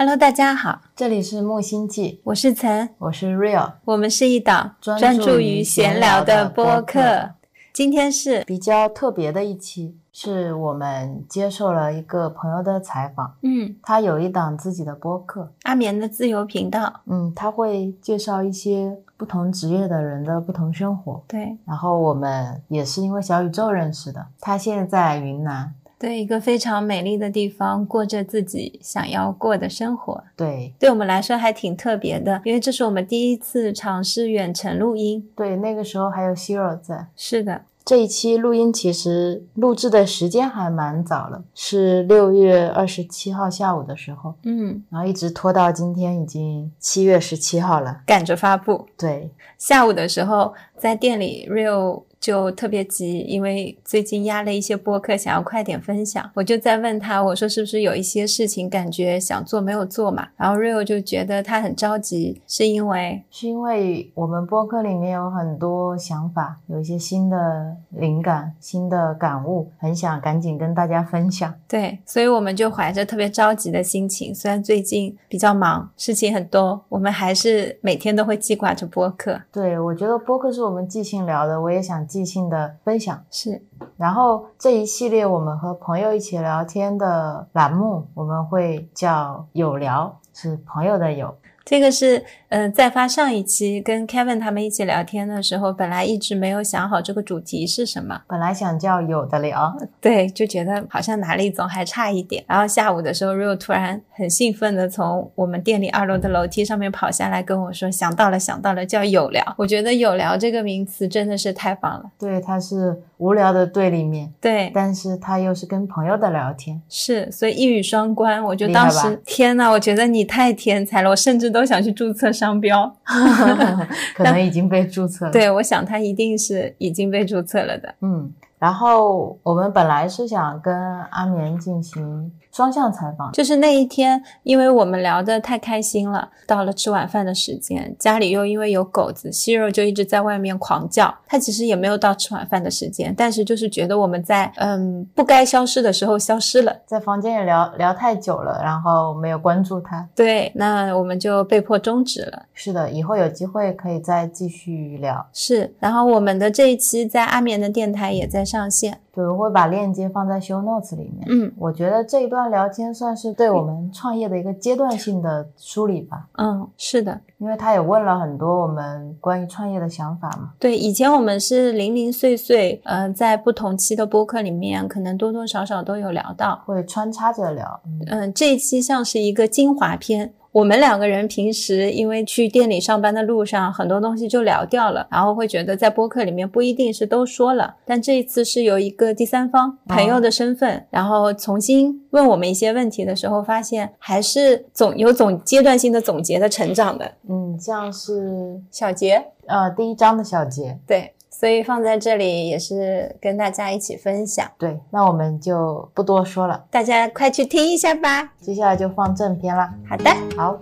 Hello，大家好，这里是木星记，我是岑，我是 Real，我们是一档专注于闲聊的播客。今天是比较特别的一期，是我们接受了一个朋友的采访。嗯，他有一档自己的播客，阿眠的自由频道。嗯，他会介绍一些不同职业的人的不同生活。对，然后我们也是因为小宇宙认识的。他现在在云南。对一个非常美丽的地方，过着自己想要过的生活。对，对我们来说还挺特别的，因为这是我们第一次尝试远程录音。对，那个时候还有希若在。是的，这一期录音其实录制的时间还蛮早了，是六月二十七号下午的时候。嗯，然后一直拖到今天，已经七月十七号了，赶着发布。对，下午的时候在店里，Real。就特别急，因为最近压了一些播客，想要快点分享。我就在问他，我说是不是有一些事情感觉想做没有做嘛？然后 Rio 就觉得他很着急，是因为是因为我们播客里面有很多想法，有一些新的灵感、新的感悟，很想赶紧跟大家分享。对，所以我们就怀着特别着急的心情，虽然最近比较忙，事情很多，我们还是每天都会记挂着播客。对，我觉得播客是我们即兴聊的，我也想。即兴的分享是，然后这一系列我们和朋友一起聊天的栏目，我们会叫有聊，是朋友的有。这个是，嗯，在发上一期跟 Kevin 他们一起聊天的时候，本来一直没有想好这个主题是什么，本来想叫有的聊，对，就觉得好像哪里总还差一点。然后下午的时候，Rio 突然很兴奋的从我们店里二楼的楼梯上面跑下来跟我说，想到了，想到了，叫有聊。我觉得有聊这个名词真的是太棒了。对，它是无聊的对立面，对，但是它又是跟朋友的聊天，是，所以一语双关。我就当时天呐，我觉得你太天才了，我甚至都。都想去注册商标 可能已经被注册了。对，我想它一定是已经被注册了的。嗯，然后我们本来是想跟阿棉进行。双向采访，就是那一天，因为我们聊得太开心了，到了吃晚饭的时间，家里又因为有狗子，希肉就一直在外面狂叫。他其实也没有到吃晚饭的时间，但是就是觉得我们在嗯不该消失的时候消失了，在房间也聊聊太久了，然后没有关注他。对，那我们就被迫终止了。是的，以后有机会可以再继续聊。是，然后我们的这一期在阿棉的电台也在上线。对，我会把链接放在 show notes 里面。嗯，我觉得这一段聊天算是对我们创业的一个阶段性的梳理吧。嗯，是的，因为他也问了很多我们关于创业的想法嘛。对，以前我们是零零碎碎，呃，在不同期的播客里面，可能多多少少都有聊到，会穿插着聊。嗯，这一期像是一个精华篇。我们两个人平时因为去店里上班的路上，很多东西就聊掉了，然后会觉得在播客里面不一定是都说了，但这一次是由一个第三方朋友的身份，然后重新问我们一些问题的时候，发现还是总有总阶段性的总结的成长的。嗯，像是小杰，呃，第一章的小杰，对。所以放在这里也是跟大家一起分享。对，那我们就不多说了，大家快去听一下吧。接下来就放正片了。好的，好。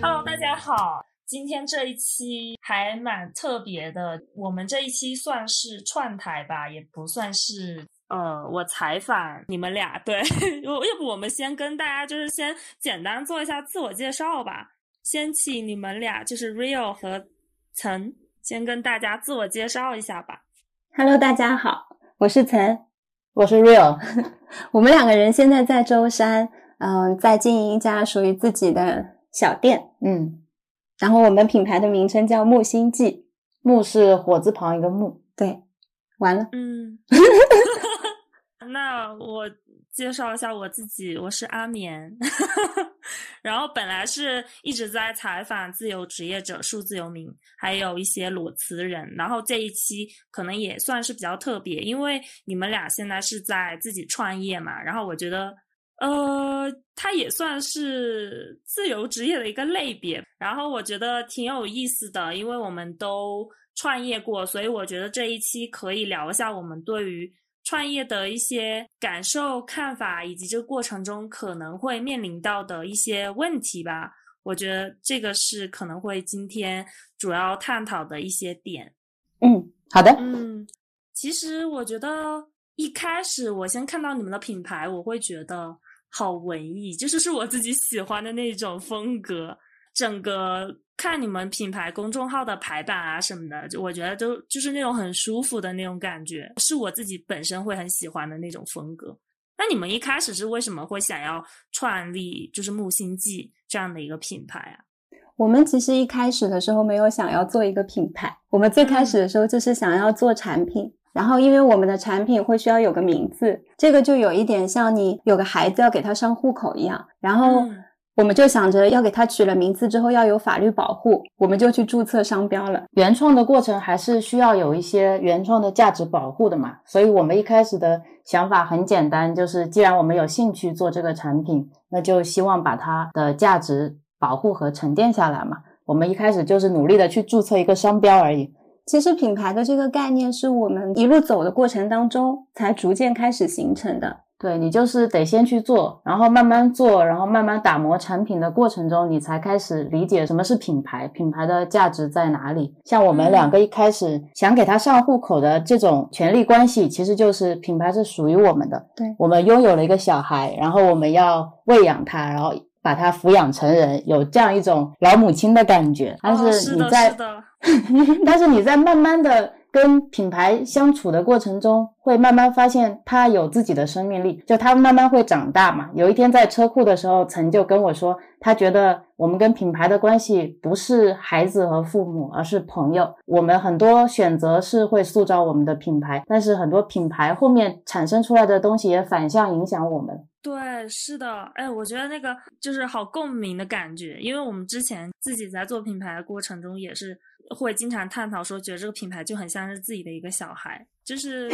Hello，大家好，今天这一期还蛮特别的。我们这一期算是串台吧，也不算是。呃，我采访你们俩，对，要要不我们先跟大家就是先简单做一下自我介绍吧。先请你们俩，就是 Real 和岑，先跟大家自我介绍一下吧。Hello，大家好，我是岑，我是 Real。我们两个人现在在舟山，嗯，在经营一家属于自己的小店，嗯。然后我们品牌的名称叫木星记，木是火字旁一个木。对，完了。嗯。那我。介绍一下我自己，我是阿眠，然后本来是一直在采访自由职业者、数字游民，还有一些裸辞人。然后这一期可能也算是比较特别，因为你们俩现在是在自己创业嘛。然后我觉得，呃，它也算是自由职业的一个类别。然后我觉得挺有意思的，因为我们都创业过，所以我觉得这一期可以聊一下我们对于。创业的一些感受、看法，以及这个过程中可能会面临到的一些问题吧。我觉得这个是可能会今天主要探讨的一些点。嗯，好的。嗯，其实我觉得一开始我先看到你们的品牌，我会觉得好文艺，就是是我自己喜欢的那种风格。整个看你们品牌公众号的排版啊什么的，就我觉得都就是那种很舒服的那种感觉，是我自己本身会很喜欢的那种风格。那你们一开始是为什么会想要创立就是木星记这样的一个品牌啊？我们其实一开始的时候没有想要做一个品牌，我们最开始的时候就是想要做产品。然后因为我们的产品会需要有个名字，这个就有一点像你有个孩子要给他上户口一样。然后我们就想着要给它取了名字之后要有法律保护，我们就去注册商标了。原创的过程还是需要有一些原创的价值保护的嘛，所以我们一开始的想法很简单，就是既然我们有兴趣做这个产品，那就希望把它的价值保护和沉淀下来嘛。我们一开始就是努力的去注册一个商标而已。其实品牌的这个概念是我们一路走的过程当中才逐渐开始形成的。对你就是得先去做，然后慢慢做，然后慢慢打磨产品的过程中，你才开始理解什么是品牌，品牌的价值在哪里。像我们两个一开始想给他上户口的这种权利关系，其实就是品牌是属于我们的。对，我们拥有了一个小孩，然后我们要喂养他，然后把他抚养成人，有这样一种老母亲的感觉。但是你在。但是你在慢慢的跟品牌相处的过程中，会慢慢发现它有自己的生命力，就它慢慢会长大嘛。有一天在车库的时候，曾就跟我说，他觉得我们跟品牌的关系不是孩子和父母，而是朋友。我们很多选择是会塑造我们的品牌，但是很多品牌后面产生出来的东西也反向影响我们。对，是的，哎，我觉得那个就是好共鸣的感觉，因为我们之前自己在做品牌的过程中也是。会经常探讨说，觉得这个品牌就很像是自己的一个小孩，就是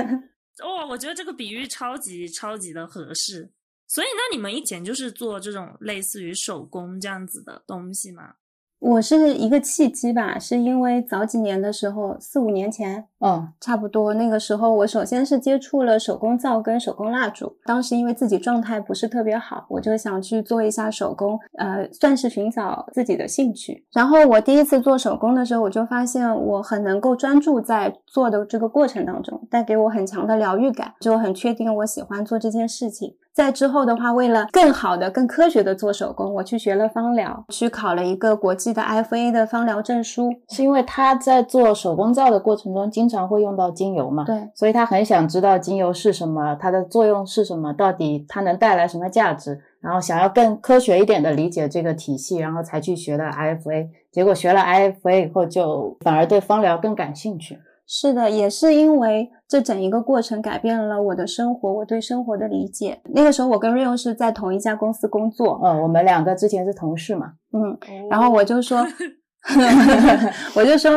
哦，我觉得这个比喻超级超级的合适。所以，那你们以前就是做这种类似于手工这样子的东西吗？我是一个契机吧，是因为早几年的时候，四五年前，嗯，差不多那个时候，我首先是接触了手工皂跟手工蜡烛。当时因为自己状态不是特别好，我就想去做一下手工，呃，算是寻找自己的兴趣。然后我第一次做手工的时候，我就发现我很能够专注在做的这个过程当中，带给我很强的疗愈感，就很确定我喜欢做这件事情。在之后的话，为了更好的、更科学的做手工，我去学了芳疗，去考了一个国际的 IFA 的芳疗证书。是因为他在做手工皂的过程中，经常会用到精油嘛？对，所以他很想知道精油是什么，它的作用是什么，到底它能带来什么价值，然后想要更科学一点的理解这个体系，然后才去学的 IFA。结果学了 IFA 以后，就反而对芳疗更感兴趣。是的，也是因为这整一个过程改变了我的生活，我对生活的理解。那个时候，我跟 Rio 是在同一家公司工作，嗯，我们两个之前是同事嘛，嗯，然后我就说 我就说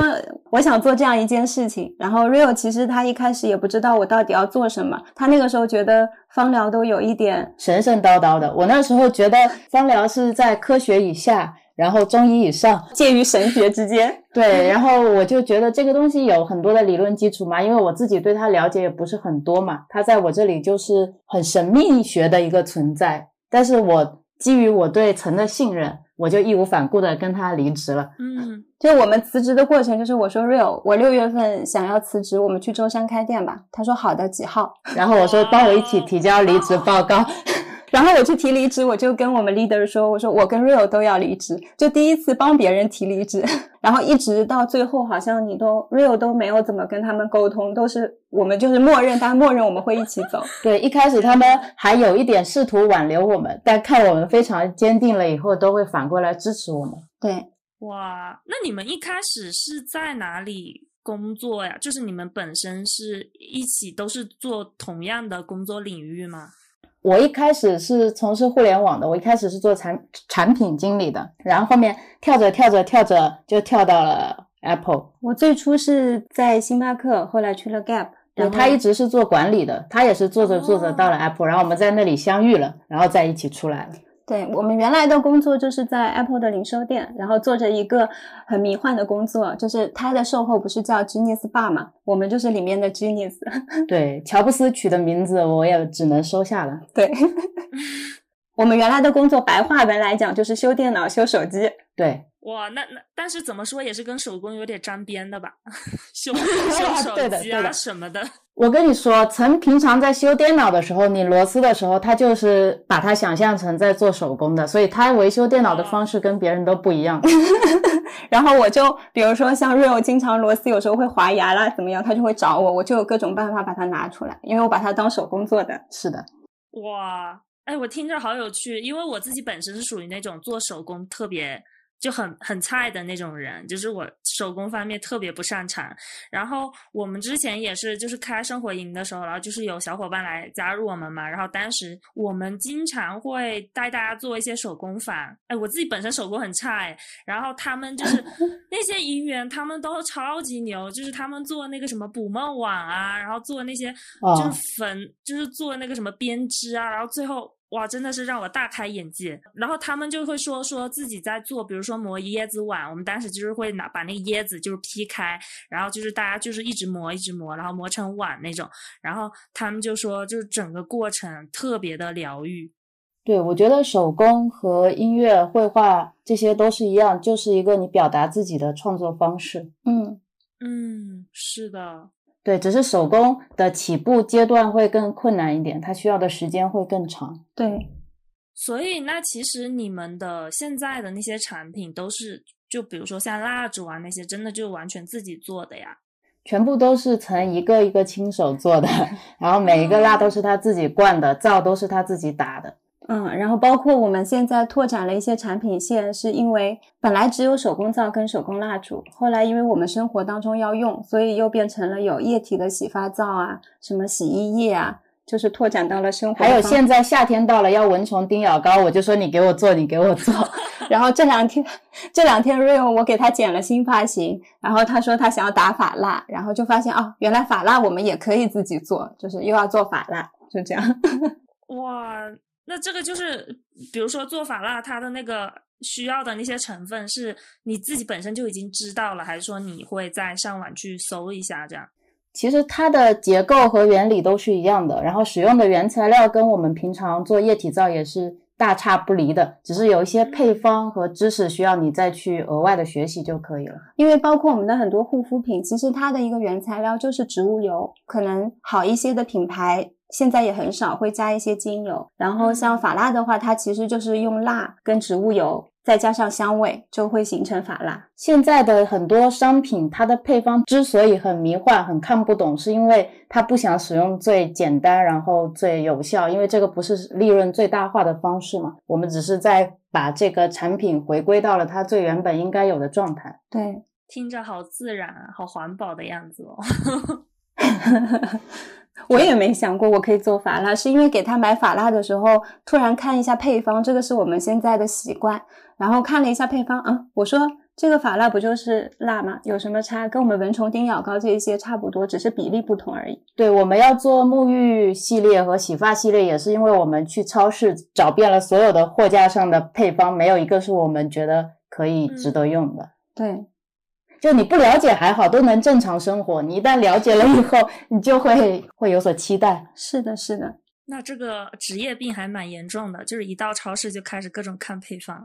我想做这样一件事情。然后 Rio 其实他一开始也不知道我到底要做什么，他那个时候觉得芳疗都有一点神神叨叨的。我那时候觉得芳疗是在科学以下。然后中医以上，介于神学之间。对，然后我就觉得这个东西有很多的理论基础嘛，因为我自己对它了解也不是很多嘛，它在我这里就是很神秘学的一个存在。但是我基于我对陈的信任，我就义无反顾的跟他离职了。嗯，就我们辞职的过程，就是我说 real，我六月份想要辞职，我们去舟山开店吧。他说好的，几号？然后我说帮我一起提交离职报告。然后我去提离职，我就跟我们 leader 说：“我说我跟 Rio 都要离职，就第一次帮别人提离职。然后一直到最后，好像你都 Rio 都没有怎么跟他们沟通，都是我们就是默认，他默认我们会一起走。对，一开始他们还有一点试图挽留我们，但看我们非常坚定了以后，都会反过来支持我们。对，哇，那你们一开始是在哪里工作呀？就是你们本身是一起都是做同样的工作领域吗？我一开始是从事互联网的，我一开始是做产产品经理的，然后后面跳着跳着跳着就跳到了 Apple。我最初是在星巴克，后来去了 Gap。对他一直是做管理的，他也是做着做着到了 Apple，然后我们在那里相遇了，然后在一起出来了。对我们原来的工作就是在 Apple 的零售店，然后做着一个很迷幻的工作，就是它的售后不是叫 Genius Bar 嘛，我们就是里面的 Genius。对，乔布斯取的名字我也只能收下了。对，我们原来的工作白话文来讲就是修电脑、修手机。对，哇，那那但是怎么说也是跟手工有点沾边的吧？修修手机啊什么的。我跟你说，陈平常在修电脑的时候，拧螺丝的时候，他就是把它想象成在做手工的，所以他维修电脑的方式跟别人都不一样。然后我就比如说像 Rio 经常螺丝有时候会滑牙啦，怎么样，他就会找我，我就有各种办法把它拿出来，因为我把它当手工做的。是的，哇，哎，我听着好有趣，因为我自己本身是属于那种做手工特别。就很很菜的那种人，就是我手工方面特别不擅长。然后我们之前也是，就是开生活营的时候，然后就是有小伙伴来加入我们嘛。然后当时我们经常会带大家做一些手工坊。哎，我自己本身手工很差哎，然后他们就是 那些营员，他们都超级牛，就是他们做那个什么捕梦网啊，然后做那些就是粉，就是做那个什么编织啊，然后最后。哇，真的是让我大开眼界。然后他们就会说说自己在做，比如说磨椰子碗，我们当时就是会拿把那个椰子就是劈开，然后就是大家就是一直磨一直磨，然后磨成碗那种。然后他们就说，就是整个过程特别的疗愈。对，我觉得手工和音乐、绘画这些都是一样，就是一个你表达自己的创作方式。嗯嗯，是的。对，只是手工的起步阶段会更困难一点，它需要的时间会更长。对，所以那其实你们的现在的那些产品都是，就比如说像蜡烛啊那些，真的就完全自己做的呀？全部都是从一个一个亲手做的，然后每一个蜡都是他自己灌的，灶都是他自己打的。嗯，然后包括我们现在拓展了一些产品线，是因为本来只有手工皂跟手工蜡烛，后来因为我们生活当中要用，所以又变成了有液体的洗发皂啊，什么洗衣液啊，就是拓展到了生活。还有现在夏天到了要蚊虫叮咬膏，我就说你给我做，你给我做。然后这两天这两天 Rio 我给他剪了新发型，然后他说他想要打发蜡，然后就发现哦，原来发蜡我们也可以自己做，就是又要做发蜡，就这样。哇。那这个就是，比如说做法蜡，它的那个需要的那些成分是你自己本身就已经知道了，还是说你会在上网去搜一下这样？其实它的结构和原理都是一样的，然后使用的原材料跟我们平常做液体皂也是大差不离的，只是有一些配方和知识需要你再去额外的学习就可以了。因为包括我们的很多护肤品，其实它的一个原材料就是植物油，可能好一些的品牌。现在也很少会加一些精油，然后像法蜡的话，它其实就是用蜡跟植物油，再加上香味，就会形成法蜡。现在的很多商品，它的配方之所以很迷幻、很看不懂，是因为它不想使用最简单，然后最有效，因为这个不是利润最大化的方式嘛。我们只是在把这个产品回归到了它最原本应该有的状态。对，听着好自然、好环保的样子哦。我也没想过我可以做法蜡，是因为给他买法蜡的时候，突然看一下配方，这个是我们现在的习惯。然后看了一下配方，啊，我说这个法蜡不就是蜡吗？有什么差？跟我们蚊虫叮咬膏这一些差不多，只是比例不同而已。对，我们要做沐浴系列和洗发系列，也是因为我们去超市找遍了所有的货架上的配方，没有一个是我们觉得可以值得用的。对。就你不了解还好，都能正常生活。你一旦了解了以后，你就会会有所期待。是的，是的。那这个职业病还蛮严重的，就是一到超市就开始各种看配方。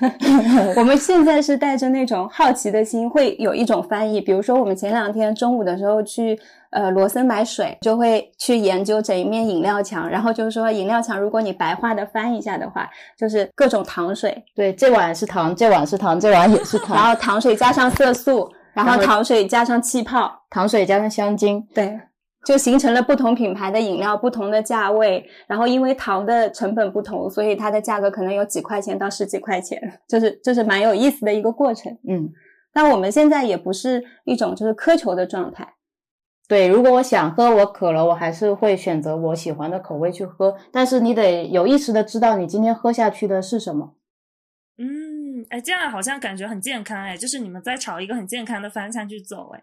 我们现在是带着那种好奇的心，会有一种翻译。比如说，我们前两天中午的时候去呃罗森买水，就会去研究整一面饮料墙，然后就是说饮料墙，如果你白话的翻一下的话，就是各种糖水。对，这碗是糖，这碗是糖，这碗也是糖。然后糖水加上色素，然后糖水加上气泡，糖水加上香精。对。就形成了不同品牌的饮料，不同的价位，然后因为糖的成本不同，所以它的价格可能有几块钱到十几块钱，就是就是蛮有意思的一个过程。嗯，但我们现在也不是一种就是苛求的状态。对，如果我想喝，我渴了，我还是会选择我喜欢的口味去喝。但是你得有意识的知道你今天喝下去的是什么。嗯，哎，这样好像感觉很健康哎，就是你们在朝一个很健康的方向去走哎。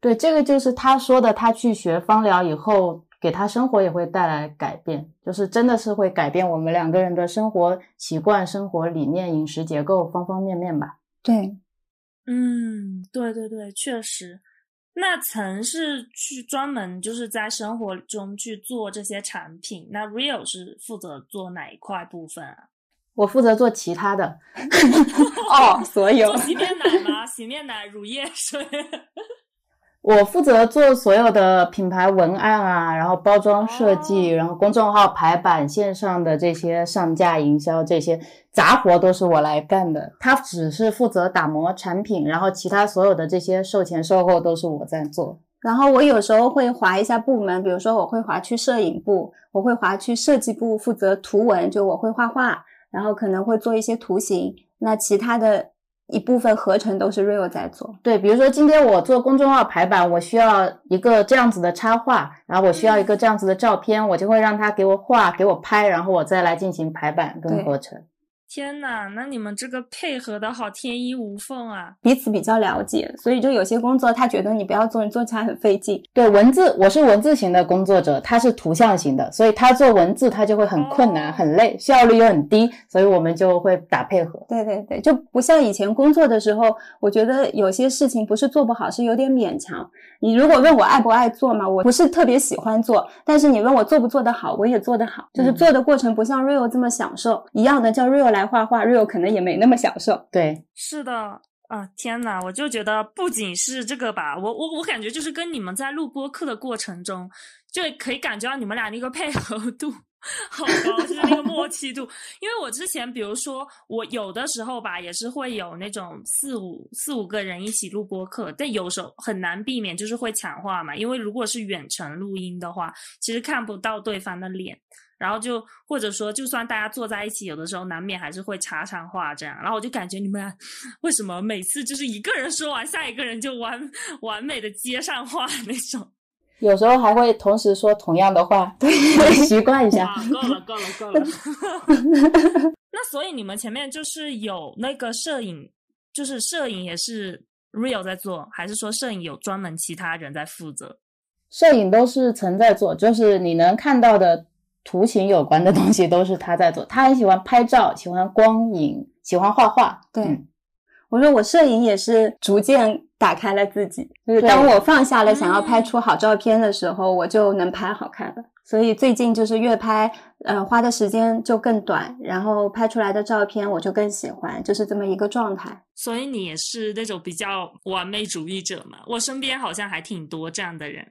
对，这个就是他说的，他去学芳疗以后，给他生活也会带来改变，就是真的是会改变我们两个人的生活习惯、生活理念、饮食结构方方面面吧。对，嗯，对对对，确实。那曾是去专门就是在生活中去做这些产品，那 Real 是负责做哪一块部分啊？我负责做其他的。哦，所有洗面奶吗？洗面奶、乳液水。我负责做所有的品牌文案啊，然后包装设计，然后公众号排版、线上的这些上架营销这些杂活都是我来干的。他只是负责打磨产品，然后其他所有的这些售前售后都是我在做。然后我有时候会划一下部门，比如说我会划去摄影部，我会划去设计部负责图文，就我会画画，然后可能会做一些图形。那其他的。一部分合成都是 Real 在做，对，比如说今天我做公众号排版，我需要一个这样子的插画，然后我需要一个这样子的照片，我就会让他给我画，给我拍，然后我再来进行排版跟合成。天呐，那你们这个配合的好天衣无缝啊！彼此比较了解，所以就有些工作他觉得你不要做，你做起来很费劲。对文字，我是文字型的工作者，他是图像型的，所以他做文字他就会很困难、很累，效率又很低，所以我们就会打配合。对对对，就不像以前工作的时候，我觉得有些事情不是做不好，是有点勉强。你如果问我爱不爱做嘛，我不是特别喜欢做，但是你问我做不做得好，我也做得好，就是做的过程不像 Rio 这么享受一样的，叫 Rio 来画画，real 可能也没那么享受。对，是的啊，天呐，我就觉得不仅是这个吧，我我我感觉就是跟你们在录播课的过程中，就可以感觉到你们俩那个配合度。好高，就是那个默契度。因为我之前，比如说我有的时候吧，也是会有那种四五四五个人一起录播课，但有时候很难避免，就是会抢话嘛。因为如果是远程录音的话，其实看不到对方的脸，然后就或者说，就算大家坐在一起，有的时候难免还是会插上话这样。然后我就感觉你们俩为什么每次就是一个人说完，下一个人就完完美的接上话那种。有时候还会同时说同样的话，对，习惯一下。够了，够了，够了。那所以你们前面就是有那个摄影，就是摄影也是 Real 在做，还是说摄影有专门其他人在负责？摄影都是曾在做，就是你能看到的图形有关的东西都是他在做。他很喜欢拍照，喜欢光影，喜欢画画。对，我说我摄影也是逐渐。打开了自己，就是当我放下了想要拍出好照片的时候，我就能拍好看的。所以最近就是越拍，呃，花的时间就更短，然后拍出来的照片我就更喜欢，就是这么一个状态。所以你也是那种比较完美主义者嘛？我身边好像还挺多这样的人。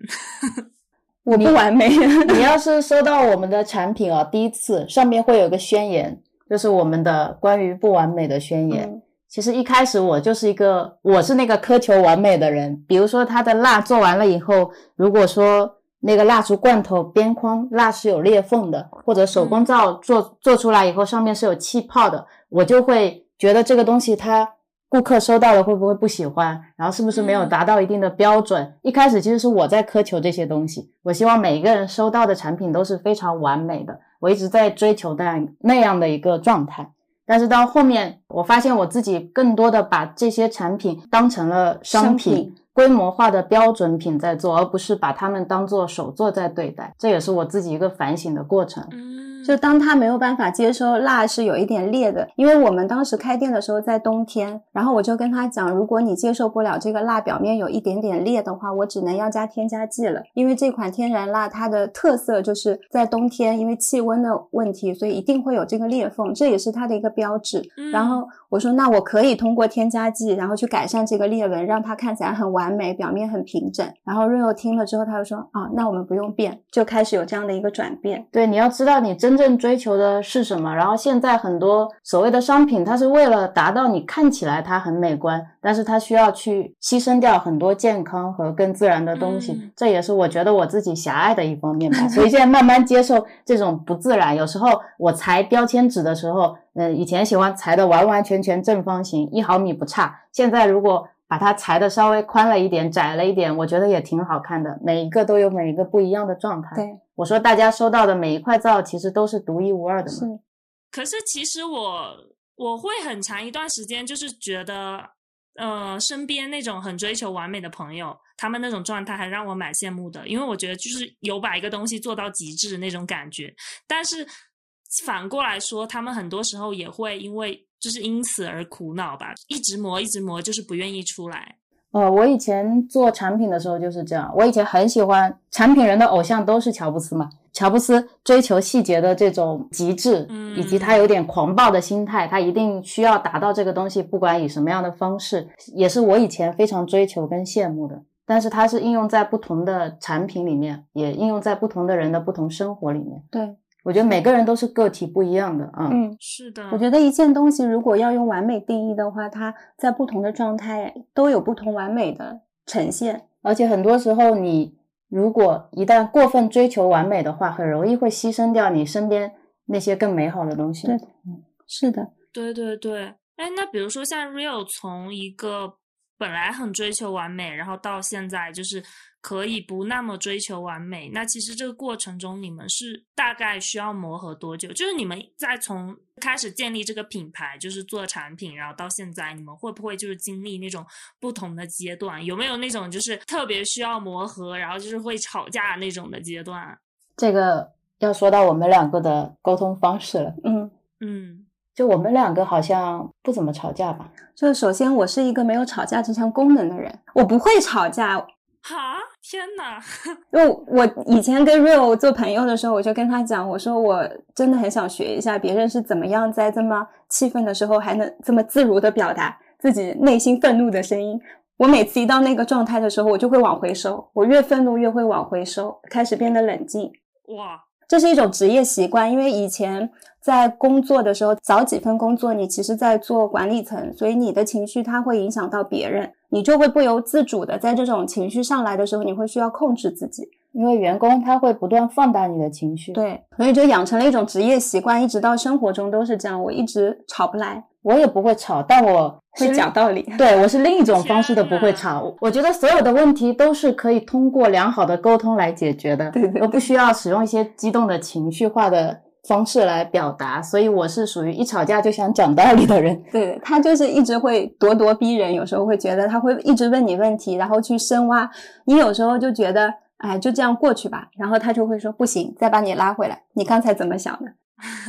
我不完美。你要 是收到我们的产品啊，第一次上面会有个宣言，就是我们的关于不完美的宣言。其实一开始我就是一个，我是那个苛求完美的人。比如说他的蜡做完了以后，如果说那个蜡烛罐头边框蜡是有裂缝的，或者手工皂做做出来以后上面是有气泡的，我就会觉得这个东西他顾客收到了会不会不喜欢，然后是不是没有达到一定的标准。一开始其实是我在苛求这些东西，我希望每一个人收到的产品都是非常完美的，我一直在追求那样那样的一个状态。但是到后面，我发现我自己更多的把这些产品当成了商品。规模化的标准品在做，而不是把它们当做手作在对待，这也是我自己一个反省的过程。就当他没有办法接收蜡是有一点裂的，因为我们当时开店的时候在冬天，然后我就跟他讲，如果你接受不了这个蜡表面有一点点裂的话，我只能要加添加剂了。因为这款天然蜡它的特色就是在冬天，因为气温的问题，所以一定会有这个裂缝，这也是它的一个标志。然后我说，那我可以通过添加剂，然后去改善这个裂纹，让它看起来很完。完美，表面很平整。然后瑞欧听了之后，他就说：“啊，那我们不用变，就开始有这样的一个转变。”对，你要知道你真正追求的是什么。然后现在很多所谓的商品，它是为了达到你看起来它很美观，但是它需要去牺牲掉很多健康和更自然的东西。这也是我觉得我自己狭隘的一方面吧。所以现在慢慢接受这种不自然。有时候我裁标签纸的时候，嗯，以前喜欢裁的完完全全正方形，一毫米不差。现在如果把它裁的稍微宽了一点，窄了一点，我觉得也挺好看的。每一个都有每一个不一样的状态。对，我说大家收到的每一块皂其实都是独一无二的嘛。是。可是其实我我会很长一段时间就是觉得，呃，身边那种很追求完美的朋友，他们那种状态还让我蛮羡慕的，因为我觉得就是有把一个东西做到极致的那种感觉。但是反过来说，他们很多时候也会因为。就是因此而苦恼吧，一直磨，一直磨，就是不愿意出来。呃，我以前做产品的时候就是这样。我以前很喜欢产品人的偶像都是乔布斯嘛，乔布斯追求细节的这种极致，以及他有点狂暴的心态，他一定需要达到这个东西，不管以什么样的方式，也是我以前非常追求跟羡慕的。但是它是应用在不同的产品里面，也应用在不同的人的不同生活里面。对，我觉得每个人都是个体不一样的啊。嗯，是的，我觉得一件东西如果要用完美定义的话，它在不同的状态都有不同完美的呈现。而且很多时候，你如果一旦过分追求完美的话，很容易会牺牲掉你身边那些更美好的东西。对，嗯，是的，对对对。哎，那比如说像 Real 从一个本来很追求完美，然后到现在就是可以不那么追求完美。那其实这个过程中，你们是大概需要磨合多久？就是你们在从开始建立这个品牌，就是做产品，然后到现在，你们会不会就是经历那种不同的阶段？有没有那种就是特别需要磨合，然后就是会吵架那种的阶段？这个要说到我们两个的沟通方式了。嗯嗯，就我们两个好像不怎么吵架吧？就是首先我是一个没有吵架这项功能的人，我不会吵架。哈，天呐！因为我以前跟 Real 做朋友的时候，我就跟他讲，我说我真的很想学一下别人是怎么样在这么气愤的时候还能这么自如的表达自己内心愤怒的声音。我每次一到那个状态的时候，我就会往回收，我越愤怒越会往回收，开始变得冷静。哇，这是一种职业习惯，因为以前在工作的时候，早几份工作你其实在做管理层，所以你的情绪它会影响到别人，你就会不由自主的在这种情绪上来的时候，你会需要控制自己。因为员工他会不断放大你的情绪，对，所以就养成了一种职业习惯，一直到生活中都是这样。我一直吵不来，我也不会吵，但我会讲道理。对我是另一种方式的不会吵。我觉得所有的问题都是可以通过良好的沟通来解决的，对对，而不需要使用一些激动的情绪化的方式来表达。所以我是属于一吵架就想讲道理的人。对他就是一直会咄咄逼人，有时候会觉得他会一直问你问题，然后去深挖。你有时候就觉得。哎，就这样过去吧。然后他就会说不行，再把你拉回来。你刚才怎么想的？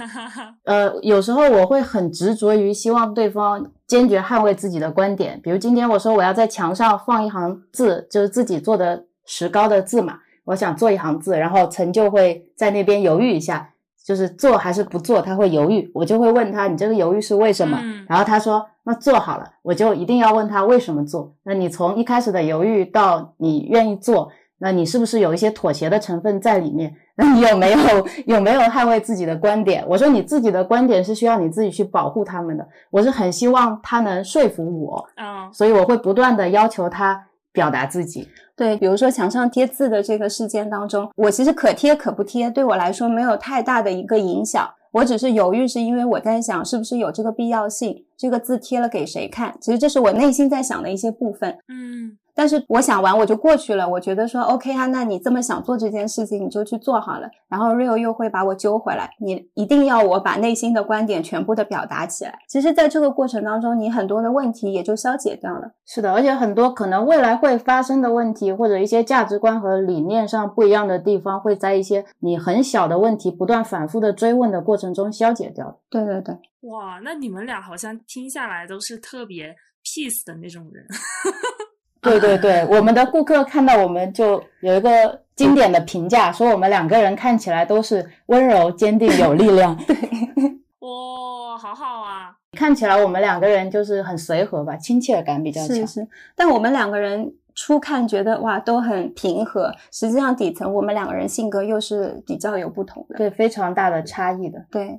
呃，有时候我会很执着于希望对方坚决捍卫自己的观点。比如今天我说我要在墙上放一行字，就是自己做的石膏的字嘛，我想做一行字，然后陈就会在那边犹豫一下，就是做还是不做，他会犹豫。我就会问他，你这个犹豫是为什么？然后他说那做好了，我就一定要问他为什么做。那你从一开始的犹豫到你愿意做。那你是不是有一些妥协的成分在里面？那你有没有有没有捍卫自己的观点？我说你自己的观点是需要你自己去保护他们的。我是很希望他能说服我，嗯，所以我会不断的要求他表达自己。对，比如说墙上贴字的这个事件当中，我其实可贴可不贴，对我来说没有太大的一个影响。我只是犹豫，是因为我在想是不是有这个必要性，这个字贴了给谁看？其实这是我内心在想的一些部分。嗯。但是我想完我就过去了，我觉得说 OK 啊，那你这么想做这件事情，你就去做好了。然后 Rio 又会把我揪回来，你一定要我把内心的观点全部的表达起来。其实，在这个过程当中，你很多的问题也就消解掉了。是的，而且很多可能未来会发生的问题，或者一些价值观和理念上不一样的地方，会在一些你很小的问题不断反复的追问的过程中消解掉。对对对，哇，那你们俩好像听下来都是特别 peace 的那种人。对对对，我们的顾客看到我们就有一个经典的评价，说我们两个人看起来都是温柔、坚定、有力量。对，哇，好好啊！看起来我们两个人就是很随和吧，亲切感比较强。是是，但我们两个人初看觉得哇都很平和，实际上底层我们两个人性格又是比较有不同的，对，非常大的差异的。对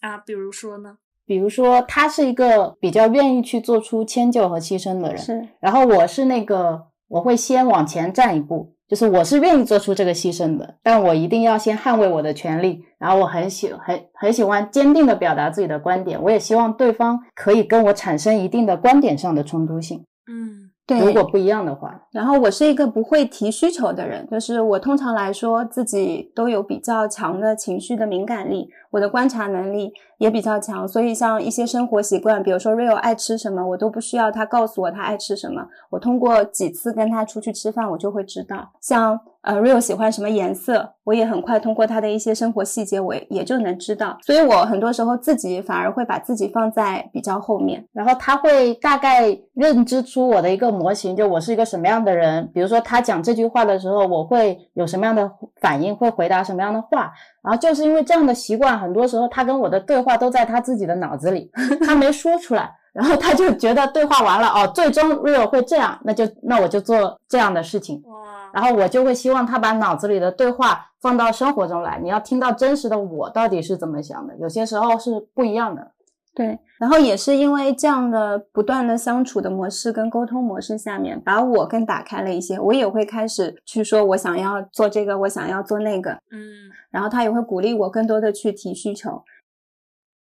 啊，比如说呢？比如说，他是一个比较愿意去做出迁就和牺牲的人，是。然后我是那个，我会先往前站一步，就是我是愿意做出这个牺牲的，但我一定要先捍卫我的权利。然后我很喜很很喜欢坚定的表达自己的观点，我也希望对方可以跟我产生一定的观点上的冲突性。嗯，对。如果不一样的话，然后我是一个不会提需求的人，就是我通常来说自己都有比较强的情绪的敏感力，我的观察能力。也比较强，所以像一些生活习惯，比如说 Rio 爱吃什么，我都不需要他告诉我他爱吃什么，我通过几次跟他出去吃饭，我就会知道。像呃 Rio 喜欢什么颜色，我也很快通过他的一些生活细节，我也就能知道。所以我很多时候自己反而会把自己放在比较后面，然后他会大概认知出我的一个模型，就我是一个什么样的人。比如说他讲这句话的时候，我会有什么样的反应，会回答什么样的话。然后就是因为这样的习惯，很多时候他跟我的对话都在他自己的脑子里，他没说出来。然后他就觉得对话完了哦，最终 real 会这样，那就那我就做这样的事情。哇，然后我就会希望他把脑子里的对话放到生活中来，你要听到真实的我到底是怎么想的，有些时候是不一样的。对，然后也是因为这样的不断的相处的模式跟沟通模式下面，把我更打开了一些。我也会开始去说，我想要做这个，我想要做那个，嗯，然后他也会鼓励我更多的去提需求。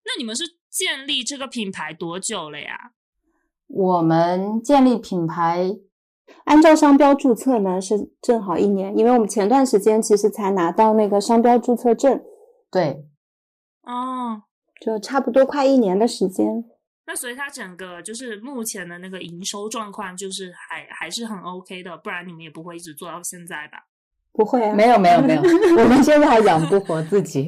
那你们是建立这个品牌多久了呀？我们建立品牌，按照商标注册呢是正好一年，因为我们前段时间其实才拿到那个商标注册证，对，哦，就差不多快一年的时间。那所以它整个就是目前的那个营收状况，就是还还是很 OK 的，不然你们也不会一直做到现在吧？不会啊，没有没有没有，我们现在还养不活自己。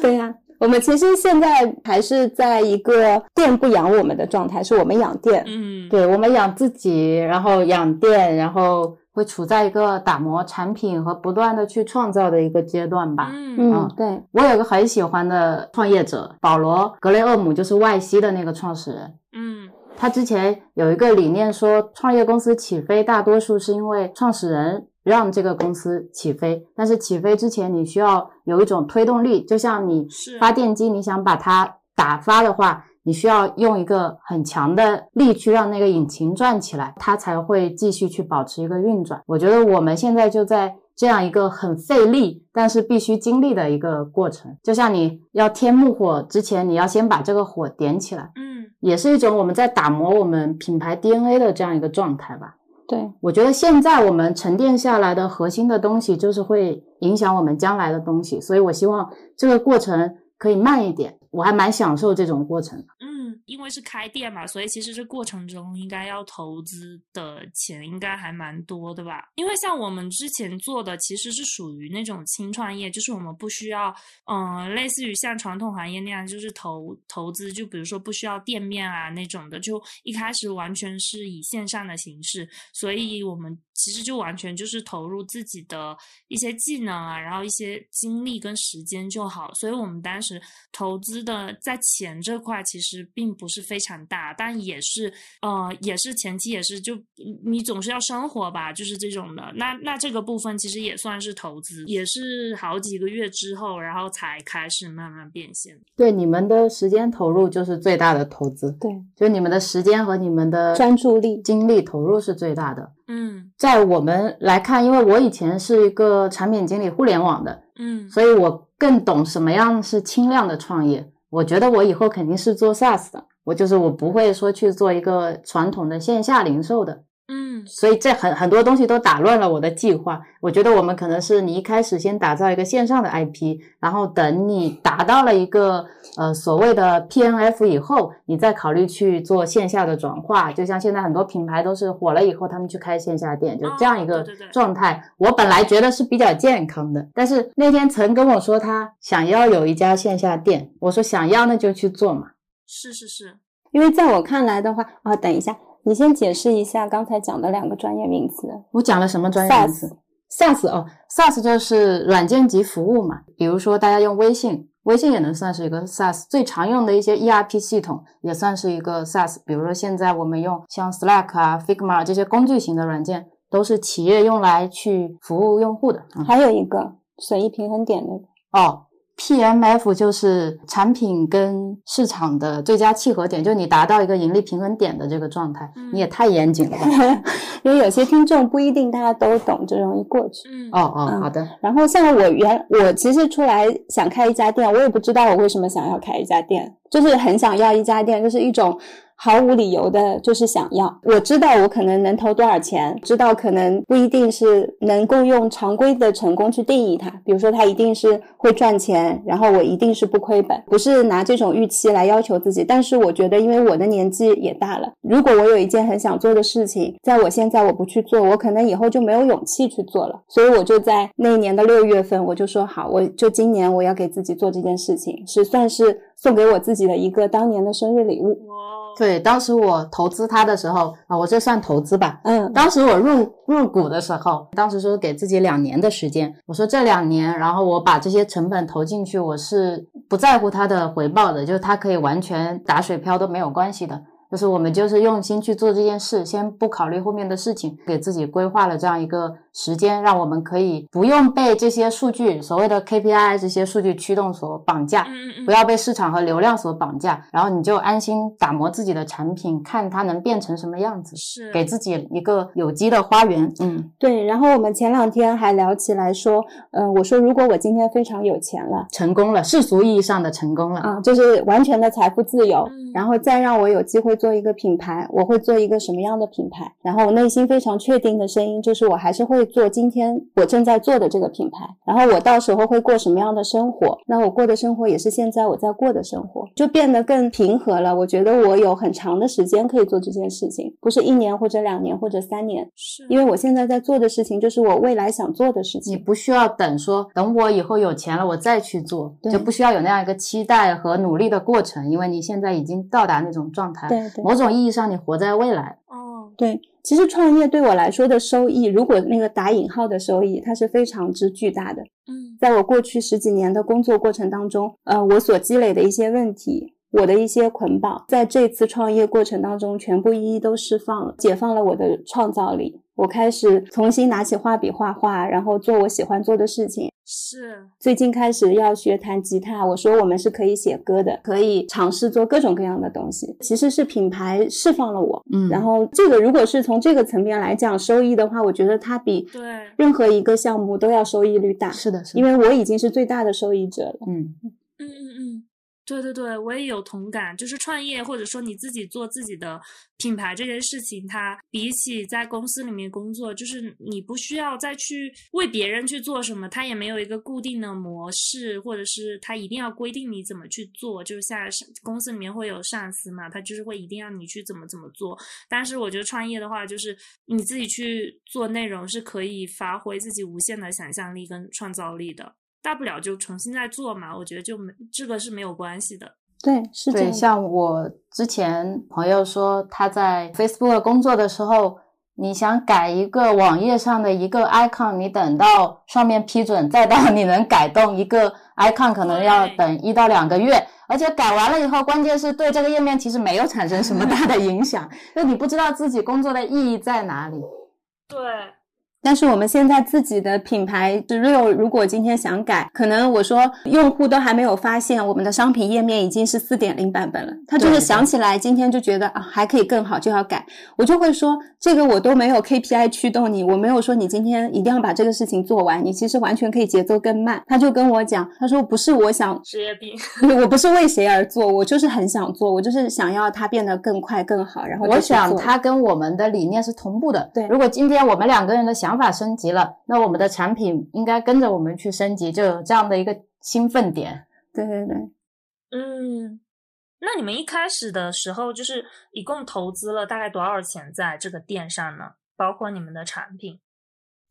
对呀、我们其实现在还是在一个店不养我们的状态，是我们养店。嗯，对我们养自己，然后养店，然后会处在一个打磨产品和不断的去创造的一个阶段吧。嗯嗯嗯，对，我有个很喜欢的创业者保罗·格雷厄姆，就是外西的那个创始人。嗯他之前有一个理念说，创业公司起飞大多数是因为创始人让这个公司起飞，但是起飞之前你需要有一种推动力，就像你发电机，你想把它打发的话，你需要用一个很强的力去让那个引擎转起来，它才会继续去保持一个运转。我觉得我们现在就在这样一个很费力，但是必须经历的一个过程，就像你要添木火之前，你要先把这个火点起来。嗯也是一种我们在打磨我们品牌 DNA 的这样一个状态吧。对，我觉得现在我们沉淀下来的核心的东西，就是会影响我们将来的东西，所以我希望这个过程可以慢一点，我还蛮享受这种过程的。嗯，因为是开店嘛，所以其实这过程中应该要投资的钱应该还蛮多的吧？因为像我们之前做的其实是属于那种轻创业，就是我们不需要，嗯、类似于像传统行业那样，就是投投资，就比如说不需要店面啊那种的，就一开始完全是以线上的形式，所以我们其实就完全就是投入自己的一些技能啊，然后一些精力跟时间就好。所以我们当时投资的在钱这块其实并不是非常大，但也是呃也是前期也是就你总是要生活吧，就是这种的。那那这个部分其实也算是投资，也是好几个月之后，然后才开始慢慢变现。对你们的时间投入就是最大的投资，对，就你们的时间和你们的专注力精力投入是最大的。嗯在我们来看，因为我以前是一个产品经理，互联网的，嗯所以我更懂什么样是轻量的创业。我觉得我以后肯定是做 SaaS 的，我就是我不会说去做一个传统的线下零售的，嗯所以这很很多东西都打乱了我的计划。我觉得我们可能是你一开始先打造一个线上的 IP，然后等你达到了一个呃所谓的 PNF 以后，你再考虑去做线下的转化。就像现在很多品牌都是火了以后，他们去开线下店，就这样一个哦对对对状态。我本来觉得是比较健康的，但是那天曾跟我说他想要有一家线下店，我说想要那就去做嘛。是是是，因为在我看来的话，啊，等一下，你先解释一下刚才讲的两个专业名词。我讲了什么专业名词 SaaS 哦，SaaS 就是软件及服务嘛。比如说大家用微信，微信也能算是一个 SaaS。最常用的一些 ERP 系统也算是一个 SaaS。比如说现在我们用像 Slack 啊、Figma 这些工具型的软件，都是企业用来去服务用户的。嗯、还有一个损益平衡点那个，哦。PMF 就是产品跟市场的最佳契合点，就你达到一个盈利平衡点的这个状态。嗯你也太严谨了吧？因为有些听众不一定大家都懂，就容易过去。嗯哦哦，嗯好的。然后像我原我其实出来想开一家店，我也不知道我为什么想要开一家店，就是很想要一家店，就是一种毫无理由的，就是想要。我知道我可能能投多少钱，知道可能不一定是能够用常规的成功去定义它，比如说它一定是会赚钱，然后我一定是不亏本，不是拿这种预期来要求自己。但是我觉得，因为我的年纪也大了，如果我有一件很想做的事情，在我现在我不去做，我可能以后就没有勇气去做了。所以我就在那一年的六月份，我就说好，我就今年我要给自己做这件事情，是算是送给我自己的一个当年的生日礼物。对，当时我投资它的时候啊，我这算投资吧。嗯，当时我入入股的时候，当时说给自己两年的时间，我说这两年，然后我把这些成本投进去，我是不在乎它的回报的，就是它可以完全打水漂都没有关系的。就是我们就是用心去做这件事，先不考虑后面的事情，给自己规划了这样一个时间，让我们可以不用被这些数据所谓的 KPI 这些数据驱动所绑架，不要被市场和流量所绑架，然后你就安心打磨自己的产品，看它能变成什么样子，是给自己一个有机的花园。嗯，对，然后我们前两天还聊起来说，嗯、我说如果我今天非常有钱了。成功了，世俗意义上的成功了。啊，就是完全的财富自由，嗯然后再让我有机会做一个品牌，我会做一个什么样的品牌？然后我内心非常确定的声音就是，我还是会做今天我正在做的这个品牌。然后我到时候会过什么样的生活？那我过的生活也是现在我在过的生活，就变得更平和了。我觉得我有很长的时间可以做这件事情，不是一年或者两年或者三年，是，因为我现在在做的事情就是我未来想做的事情你。不需要等说，等我以后有钱了，我再去做，就不需要有那样一个期待和努力的过程，因为你现在已经到达那种状态。对对。某种意义上，你活在未来。哦，对，其实创业对我来说的收益，如果那个打引号的收益，它是非常之巨大的。嗯在我过去十几年的工作过程当中，呃，我所积累的一些问题，我的一些捆绑，在这次创业过程当中，全部一一都释放了，解放了我的创造力。我开始重新拿起画笔画画，然后做我喜欢做的事情。是，最近开始要学弹吉他，我说我们是可以写歌的，可以尝试做各种各样的东西。其实是品牌释放了我，嗯然后这个如果是从这个层面来讲收益的话，我觉得它比对，任何一个项目都要收益率大，是的，是的，因为我已经是最大的受益者了。嗯，嗯嗯嗯，对对对，我也有同感。就是创业或者说你自己做自己的品牌这件事情，它比起在公司里面工作，就是你不需要再去为别人去做什么，它也没有一个固定的模式，或者是它一定要规定你怎么去做。就是像公司里面会有上司嘛，他就是会一定要你去怎么怎么做。但是我觉得创业的话，就是你自己去做内容是可以发挥自己无限的想象力跟创造力的。大不了就重新再做嘛，我觉得就没这个是没有关系的。对，是这对，样。像我之前朋友说他在 Facebook 工作的时候，你想改一个网页上的一个 icon，你等到上面批准，再到 你能改动一个 icon，可能要等一到两个月。而且改完了以后，关键是对这个页面其实没有产生什么大的影响，就你不知道自己工作的意义在哪里。对，但是我们现在自己的品牌 Real，如果今天想改，可能我说用户都还没有发现我们的商品页面已经是四点零版本了，他就是想起来今天就觉得啊还可以更好就要改，我就会说这个我都没有 KPI 驱动你，我没有说你今天一定要把这个事情做完，你其实完全可以节奏更慢。他就跟我讲，他说不是我想职业病。我不是为谁而做，我就是很想做，我就是想要它变得更快更好，然后我想它跟我们的理念是同步的。对如果今天我们两个人的想法升级了，那我们的产品应该跟着我们去升级，就有这样的一个兴奋点。对对对。嗯，那你们一开始的时候，就是一共投资了大概多少钱在这个店上呢？包括你们的产品。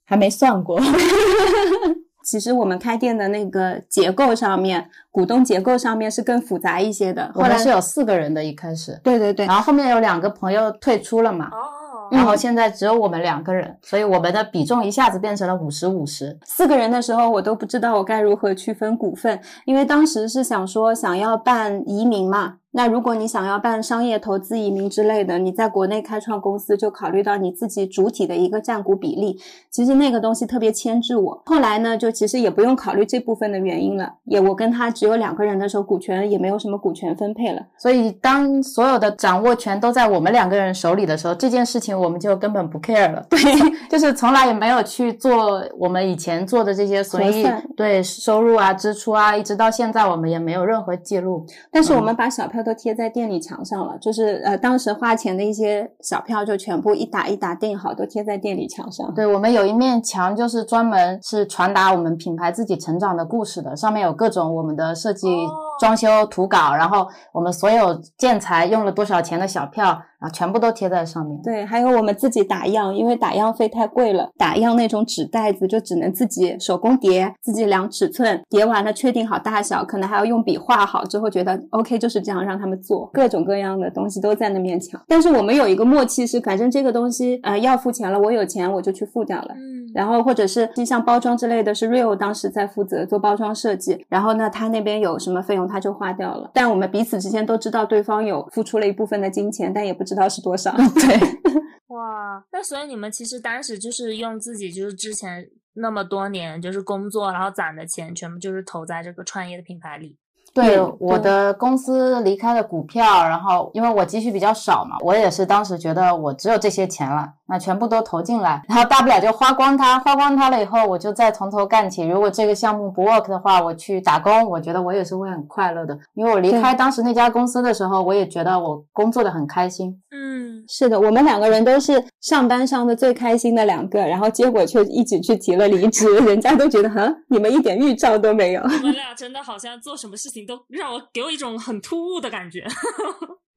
还没算过。其实我们开店的那个结构上面，股东结构上面是更复杂一些的。后来我们是有四个人的，一开始，对对对然后后面有两个朋友退出了嘛，哦，然后现在只有我们两个人，所以我们的比重一下子变成了五十五十。四个人的时候，我都不知道我该如何区分股份，因为当时是想说想要办移民嘛。那如果你想要办商业投资移民之类的，你在国内开创公司，就考虑到你自己主体的一个占股比例。其实那个东西特别牵制我。后来呢，就其实也不用考虑这部分的原因了。也我跟他只有两个人的时候，股权也没有什么股权分配了。所以当所有的掌握权都在我们两个人手里的时候，这件事情我们就根本不 care 了。对，就是从来也没有去做我们以前做的这些所以对收入啊、支出啊，一直到现在我们也没有任何记录。但是我们把小票都贴在店里墙上了，就是呃当时花钱的一些小票就全部一打一打订好，都贴在店里墙上。对，我们有一面墙，就是专门是传达我们品牌自己成长的故事的，上面有各种我们的设计、哦装修图稿，然后我们所有建材用了多少钱的小票，然后全部都贴在上面。对，还有我们自己打样，因为打样费太贵了，打样那种纸袋子就只能自己手工叠，自己量尺寸，叠完了确定好大小，可能还要用笔画好之后觉得 OK 就是这样，让他们做各种各样的东西都在那面墙。但是我们有一个默契是，反正这个东西呃要付钱了，我有钱我就去付掉了。嗯，然后或者是像包装之类的是 Real 当时在负责做包装设计，然后呢他那边有什么费用他就花掉了。但我们彼此之间都知道对方有付出了一部分的金钱，但也不知道是多少。对，哇，那所以你们其实当时就是用自己就是之前那么多年就是工作然后攒的钱，全部就是投在这个创业的品牌里。对，我的公司离开了股票，然后因为我积蓄比较少嘛，我也是当时觉得我只有这些钱了，那全部都投进来，然后大不了就花光它，花光它了以后，我就再从头干起。如果这个项目不 work 的话，我去打工，我觉得我也是会很快乐的。因为我离开当时那家公司的时候，我也觉得我工作的很开心。嗯，是的，我们两个人都是上班上的最开心的两个，然后结果却一起去提了离职，人家都觉得，哈，你们一点预兆都没有。我们俩真的好像做什么事情都让我给我一种很突兀的感觉。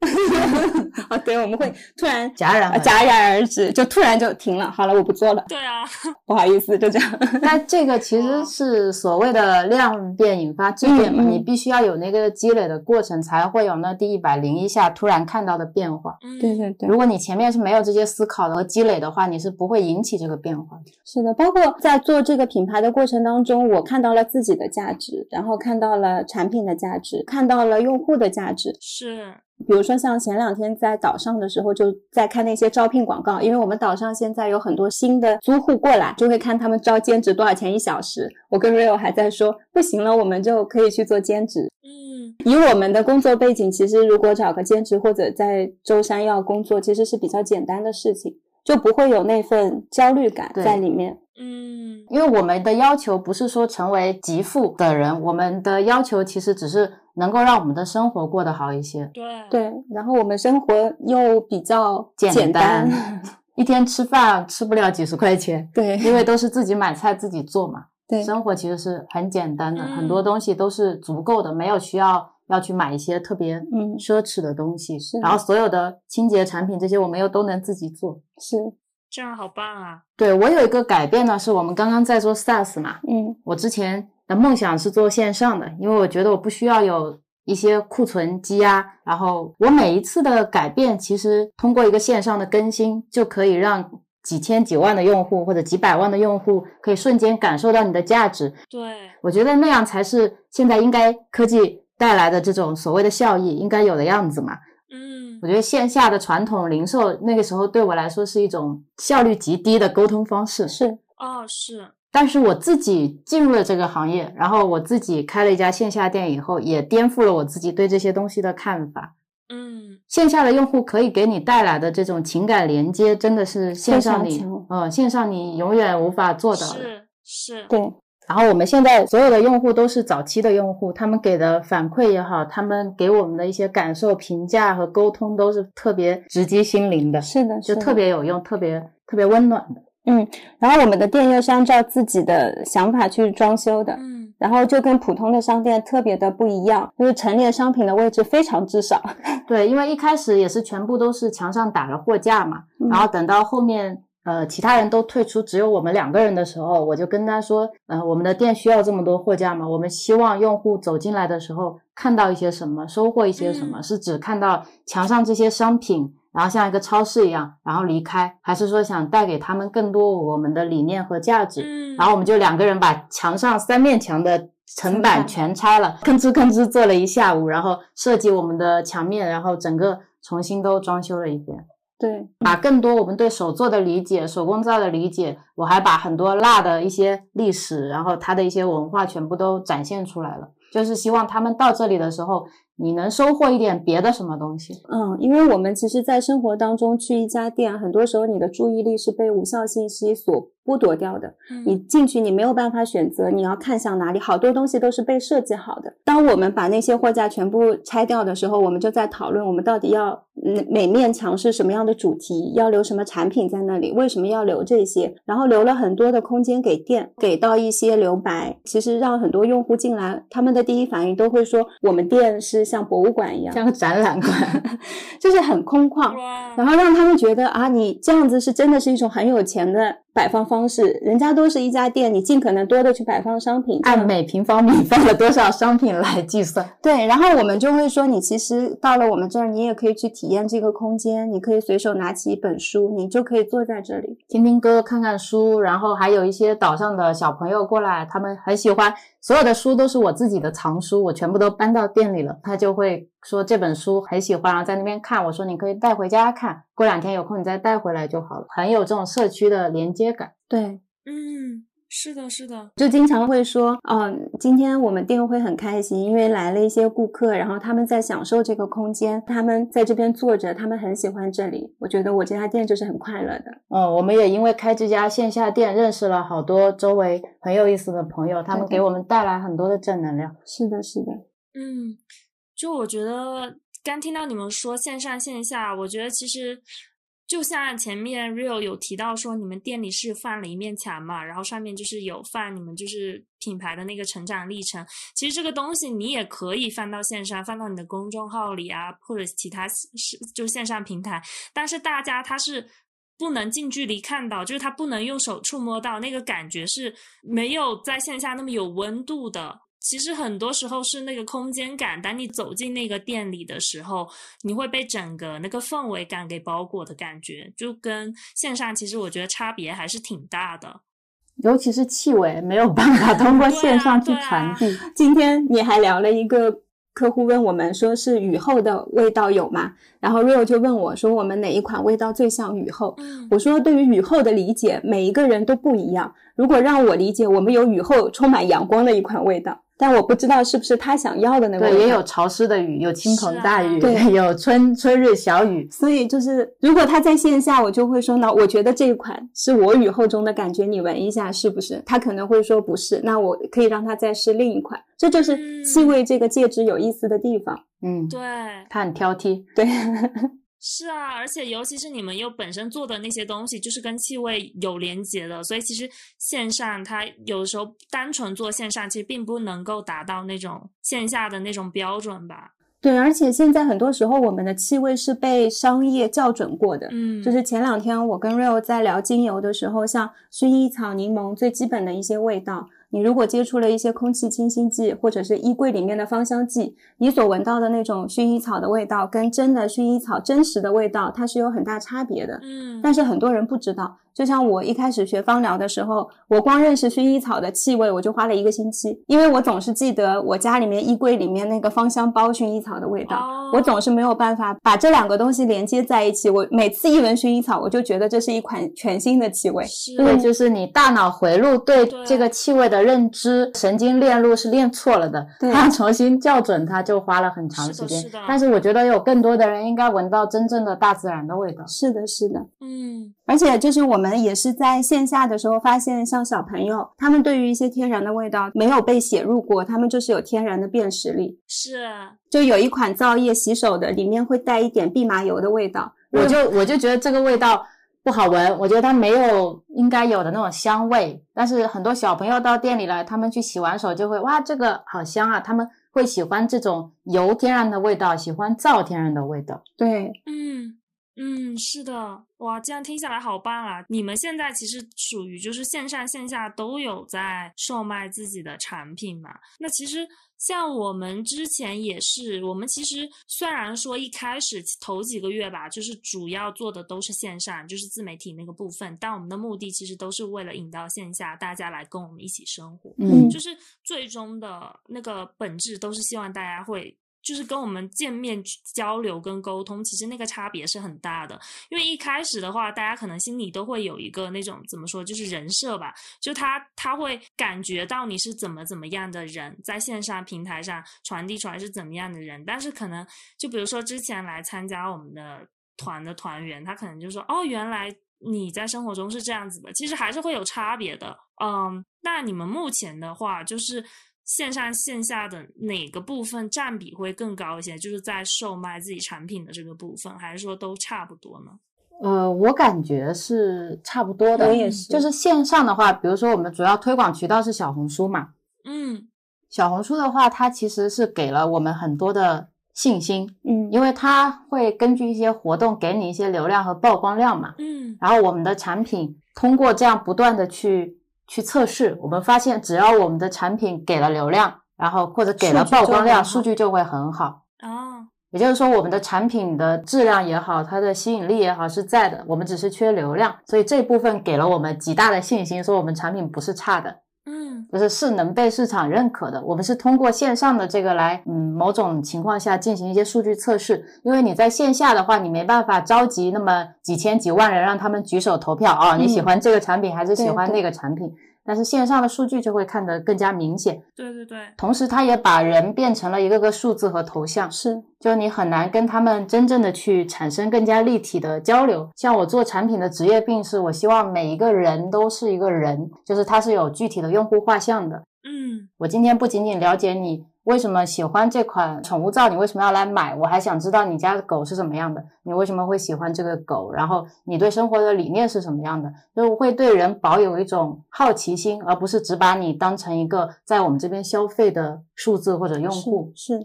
哦，对，我们会突然 戛然而戛然而止，就突然就停了。好了，我不做了，对啊，不好意思，就这样。那这个其实是所谓的量变引发质变嘛，你必须要有那个积累的过程，才会有那第一百零一下突然看到的变化。嗯，对对对，如果你前面是没有这些思考和积累的话，你是不会引起这个变化的。是的，包括在做这个品牌的过程当中，我看到了自己的价值，然后看到了产品的价值，看到了用户的价值。是，比如说像前两天在岛上的时候，就在看那些招聘广告，因为我们岛上现在有很多新的租户过来，就会看他们招兼职多少钱一小时。我跟 Rio 还在说，不行了，我们就可以去做兼职。嗯，以我们的工作背景，其实如果找个兼职或者在舟山要工作，其实是比较简单的事情，就不会有那份焦虑感在里面。嗯，因为我们的要求不是说成为极富的人，我们的要求其实只是能够让我们的生活过得好一些，对，对，然后我们生活又比较简单，一天吃饭吃不了几十块钱，对因为都是自己买菜自己做嘛。对生活其实是很简单的，嗯很多东西都是足够的，没有需要要去买一些特别嗯奢侈的东西。是然后所有的清洁产品这些我们又都能自己做。是，这样好棒啊！对我有一个改变呢，是我们刚刚在做 SaaS 嘛，嗯我之前的梦想是做线上的，因为我觉得我不需要有一些库存积压，然后我每一次的改变，其实通过一个线上的更新，就可以让几千几万的用户或者几百万的用户可以瞬间感受到你的价值。对，我觉得那样才是现在应该科技带来的这种所谓的效益应该有的样子嘛。嗯我觉得线下的传统零售那个时候对我来说是一种效率极低的沟通方式。是，哦，是，但是我自己进入了这个行业，然后我自己开了一家线下店以后，也颠覆了我自己对这些东西的看法。嗯线下的用户可以给你带来的这种情感连接，真的是线上你嗯，线上你永远无法做到的。是是，对，然后我们现在所有的用户都是早期的用户，他们给的反馈也好，他们给我们的一些感受、评价和沟通都是特别直击心灵的，是的，就是的特别有用、特别特别温暖的。然后我们的店又是按照自己的想法去装修的，嗯然后就跟普通的商店特别的不一样，就是陈列商品的位置非常之少。对，因为一开始也是全部都是墙上打了货架嘛，嗯然后等到后面呃其他人都退出，只有我们两个人的时候，我就跟他说，呃，我们的店需要这么多货架吗？我们希望用户走进来的时候看到一些什么，收获一些什么，嗯是只看到墙上这些商品。然后像一个超市一样，然后离开，还是说想带给他们更多我们的理念和价值？嗯，然后我们就两个人把墙上三面墙的层板全拆了，吭哧吭哧做了一下午，然后设计我们的墙面，然后整个重新都装修了一遍，对，把更多我们对手作的理解、手工皂的理解，我还把很多蜡的一些历史，然后它的一些文化全部都展现出来了，就是希望他们到这里的时候，你能收获一点别的什么东西。嗯，因为我们其实，在生活当中去一家店，很多时候你的注意力是被无效信息所剥夺掉的。嗯你进去，你没有办法选择你要看向哪里，好多东西都是被设计好的。当我们把那些货架全部拆掉的时候，我们就在讨论我们到底要嗯每面墙是什么样的主题，要留什么产品在那里，为什么要留这些，然后留了很多的空间给店，给到一些留白。其实让很多用户进来，他们的第一反应都会说，我们店是像博物馆一样，像个展览馆，就是很空旷。然后让他们觉得啊，你这样子是真的是一种很有钱的摆放方式。人家都是一家店，你尽可能多的去摆放商品，按每平方米放了多少商品来计算。对。然后我们就会说，你其实到了我们这儿，你也可以去体验这个空间，你可以随手拿起一本书，你就可以坐在这里。听听歌、看看书，然后还有一些岛上的小朋友过来，他们很喜欢所有的书都是我自己的藏书，我全部都搬到店里了。他就会说这本书很喜欢，然后在那边看。我说你可以带回家看，过两天有空你再带回来就好了，很有这种社区的连接感。对，嗯。是的，是的，就经常会说，嗯，今天我们店会很开心，因为来了一些顾客，然后他们在享受这个空间，他们在这边坐着，他们很喜欢这里。我觉得我这家店就是很快乐的。嗯，我们也因为开这家线下店，认识了好多周围很有意思的朋友，他们给我们带来很多的正能量。是的，是的。嗯，就我觉得刚听到你们说线上线下，我觉得其实。就像前面 Real 有提到说，你们店里是放了一面墙嘛，然后上面就是有放你们就是品牌的那个成长历程。其实这个东西你也可以放到线上，放到你的公众号里啊，或者其他是就线上平台。但是大家他是不能近距离看到，就是他不能用手触摸到，那个感觉是没有在线下那么有温度的。其实很多时候是那个空间感，当你走进那个店里的时候，你会被整个那个氛围感给包裹的感觉，就跟线上其实我觉得差别还是挺大的。尤其是气味，没有办法通过线上去传递。今天你还聊了一个客户问我们说是雨后的味道有吗？然后 Rio 就问我说我们哪一款味道最像雨后？我说对于雨后的理解，每一个人都不一样。如果让我理解，我们有雨后充满阳光的一款味道。但我不知道是不是他想要的那个。对，也有潮湿的雨，有倾盆大雨，对，有春 春日小雨。所以就是，如果他在线下，我就会说，呢我觉得这一款是我雨后中的感觉，你闻一下是不是？他可能会说不是，那我可以让他再试另一款。这就是气味这个戒指有意思的地方。嗯，对，他很挑剔。对。是啊，而且尤其是你们又本身做的那些东西，就是跟气味有连接的，所以其实线上它有的时候单纯做线上，其实并不能够达到那种线下的那种标准吧。对，而且现在很多时候我们的气味是被商业校准过的。嗯，就是前两天我跟 Real 在聊精油的时候，像薰衣草、柠檬最基本的一些味道。你如果接触了一些空气清新剂，或者是衣柜里面的芳香剂，你所闻到的那种薰衣草的味道，跟真的薰衣草真实的味道，它是有很大差别的。嗯，但是很多人不知道。就像我一开始学芳疗的时候，我光认识薰衣草的气味，我就花了一个星期，因为我总是记得我家里面衣柜里面那个芳香包薰衣草的味道，我总是没有办法把这两个东西连接在一起。我每次一闻薰衣草，我就觉得这是一款全新的气味。对，就是你大脑回路对这个气味的认知神经链路是练错了的，它重新校准它就花了很长时间。但是我觉得有更多的人应该闻到真正的大自然的味道。是的，是的，嗯，而且就是我们。也是在线下的时候发现，像小朋友，他们对于一些天然的味道没有被写入过，他们就是有天然的辨识力。是，就有一款皂液洗手的，里面会带一点蓖麻油的味道，我就我就觉得这个味道不好闻，我觉得它没有应该有的那种香味。但是很多小朋友到店里来，他们去洗完手就会哇，这个好香啊！他们会喜欢这种油天然的味道，喜欢皂天然的味道。对，嗯。嗯，是的，哇，这样听下来好棒啊！你们现在其实属于就是线上线下都有在售卖自己的产品嘛？那其实像我们之前也是，我们其实虽然说一开始头几个月吧，就是主要做的都是线上，就是自媒体那个部分，但我们的目的其实都是为了引到线下，大家来跟我们一起生活，嗯，就是最终的那个本质都是希望大家会。就是跟我们见面交流跟沟通，其实那个差别是很大的。因为一开始的话，大家可能心里都会有一个那种怎么说，就是人设吧，就他他会感觉到你是怎么怎么样的人，在线上平台上传递出来是怎么样的人。但是可能就比如说之前来参加我们的团的团员，他可能就说：“哦，原来你在生活中是这样子的。”其实还是会有差别的。嗯，那你们目前的话，就是。线上线下的哪个部分占比会更高一些？就是在售卖自己产品的这个部分，还是说都差不多呢？呃，我感觉是差不多的。我也是。就是线上的话，比如说我们主要推广渠道是小红书嘛。嗯。小红书的话，它其实是给了我们很多的信心。嗯。因为它会根据一些活动给你一些流量和曝光量嘛。嗯。然后我们的产品通过这样不断的去。去测试，我们发现只要我们的产品给了流量，然后或者给了曝光量，数据就会很好。哦，也就是说，我们的产品的质量也好，它的吸引力也好是在的，我们只是缺流量，所以这部分给了我们极大的信心，说我们产品不是差的。嗯，就是是能被市场认可的。我们是通过线上的这个来，嗯，某种情况下进行一些数据测试。因为你在线下的话，你没办法召集那么几千几万人让他们举手投票啊，你喜欢这个产品还是喜欢那个产品？但是线上的数据就会看得更加明显。对对对，同时它也把人变成了一个个数字和头像，是，就你很难跟他们真正的去产生更加立体的交流。像我做产品的职业病是，我希望每一个人都是一个人，就是他是有具体的用户画像的。嗯，我今天不仅仅了解你。为什么喜欢这款宠物皂？你为什么要来买？我还想知道你家的狗是怎么样的，你为什么会喜欢这个狗？然后你对生活的理念是什么样的？就会对人保有一种好奇心，而不是只把你当成一个在我们这边消费的数字或者用户。是，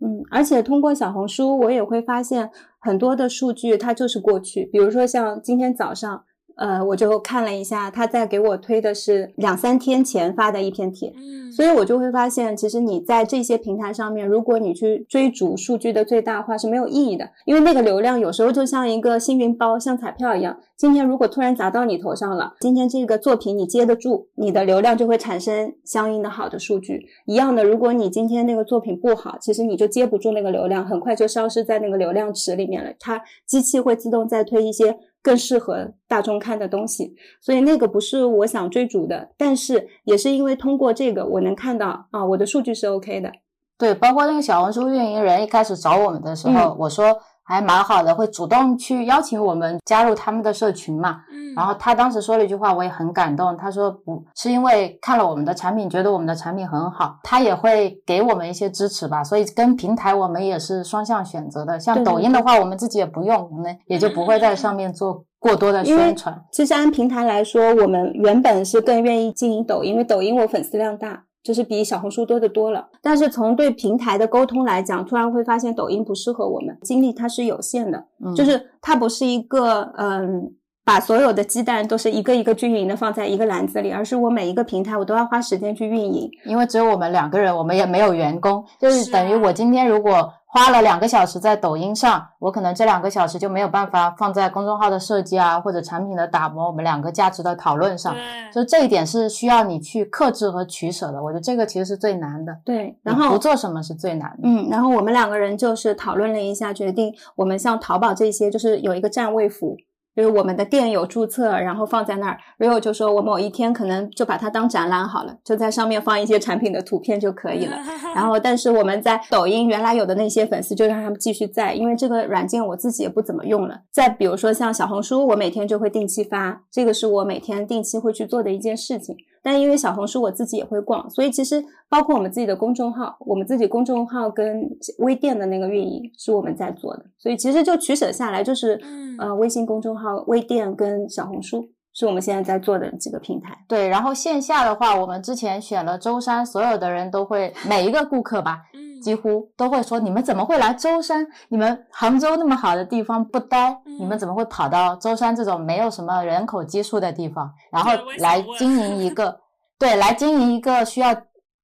嗯，而且通过小红书，我也会发现很多的数据，它就是过去。比如说像今天早上。呃，我就看了一下，他在给我推的是两三天前发的一篇帖，嗯，所以我就会发现，其实你在这些平台上面，如果你去追逐数据的最大化是没有意义的，因为那个流量有时候就像一个幸运包，像彩票一样，今天如果突然砸到你头上了，今天这个作品你接得住，你的流量就会产生相应的好的数据。一样的，如果你今天那个作品不好，其实你就接不住那个流量，很快就消失在那个流量池里面了，它机器会自动再推一些。更适合大众看的东西，所以那个不是我想追逐的，但是也是因为通过这个，我能看到啊，我的数据是 OK 的。对，包括那个小红书运营人一开始找我们的时候，我说。还蛮好的，会主动去邀请我们加入他们的社群嘛。嗯，然后他当时说了一句话，我也很感动。他说不是因为看了我们的产品，觉得我们的产品很好，他也会给我们一些支持吧。所以跟平台我们也是双向选择的。像抖音的话，我们自己也不用，我们也就不会在上面做过多的 宣传。其实按平台来说，我们原本是更愿意经营抖音，因为抖音我粉丝量大。就是比小红书多的多了，但是从对平台的沟通来讲，突然会发现抖音不适合我们，精力它是有限的，嗯就是它不是一个嗯，把所有的鸡蛋都是一个一个均匀的放在一个篮子里，而是我每一个平台我都要花时间去运营，因为只有我们两个人，我们也没有员工，就是等于我今天如果。花了两个小时在抖音上，我可能这两个小时就没有办法放在公众号的设计啊，或者产品的打磨，我们两个价值的讨论上。就这一点是需要你去克制和取舍的。我觉得这个其实是最难的。对，然后不做什么是最难的。嗯，然后我们两个人就是讨论了一下，决定我们像淘宝这些，就是有一个站位服。就是我们的店有注册，然后放在那儿。Rio 就说，我某一天可能就把它当展览好了，就在上面放一些产品的图片就可以了。然后，但是我们在抖音原来有的那些粉丝，就让他们继续在，因为这个软件我自己也不怎么用了。再比如说像小红书，我每天就会定期发，这个是我每天定期会去做的一件事情。但因为小红书我自己也会逛，所以其实包括我们自己的公众号，我们自己公众号跟微店的那个运营是我们在做的，所以其实就取舍下来就是，呃，微信公众号、微店跟小红书是我们现在在做的几个平台。对，然后线下的话，我们之前选了舟山，所有的人都会每一个顾客吧。几乎都会说：“你们怎么会来舟山？你们杭州那么好的地方不待，你们怎么会跑到舟山这种没有什么人口基数的地方，然后来经营一个？对，来经营一个需要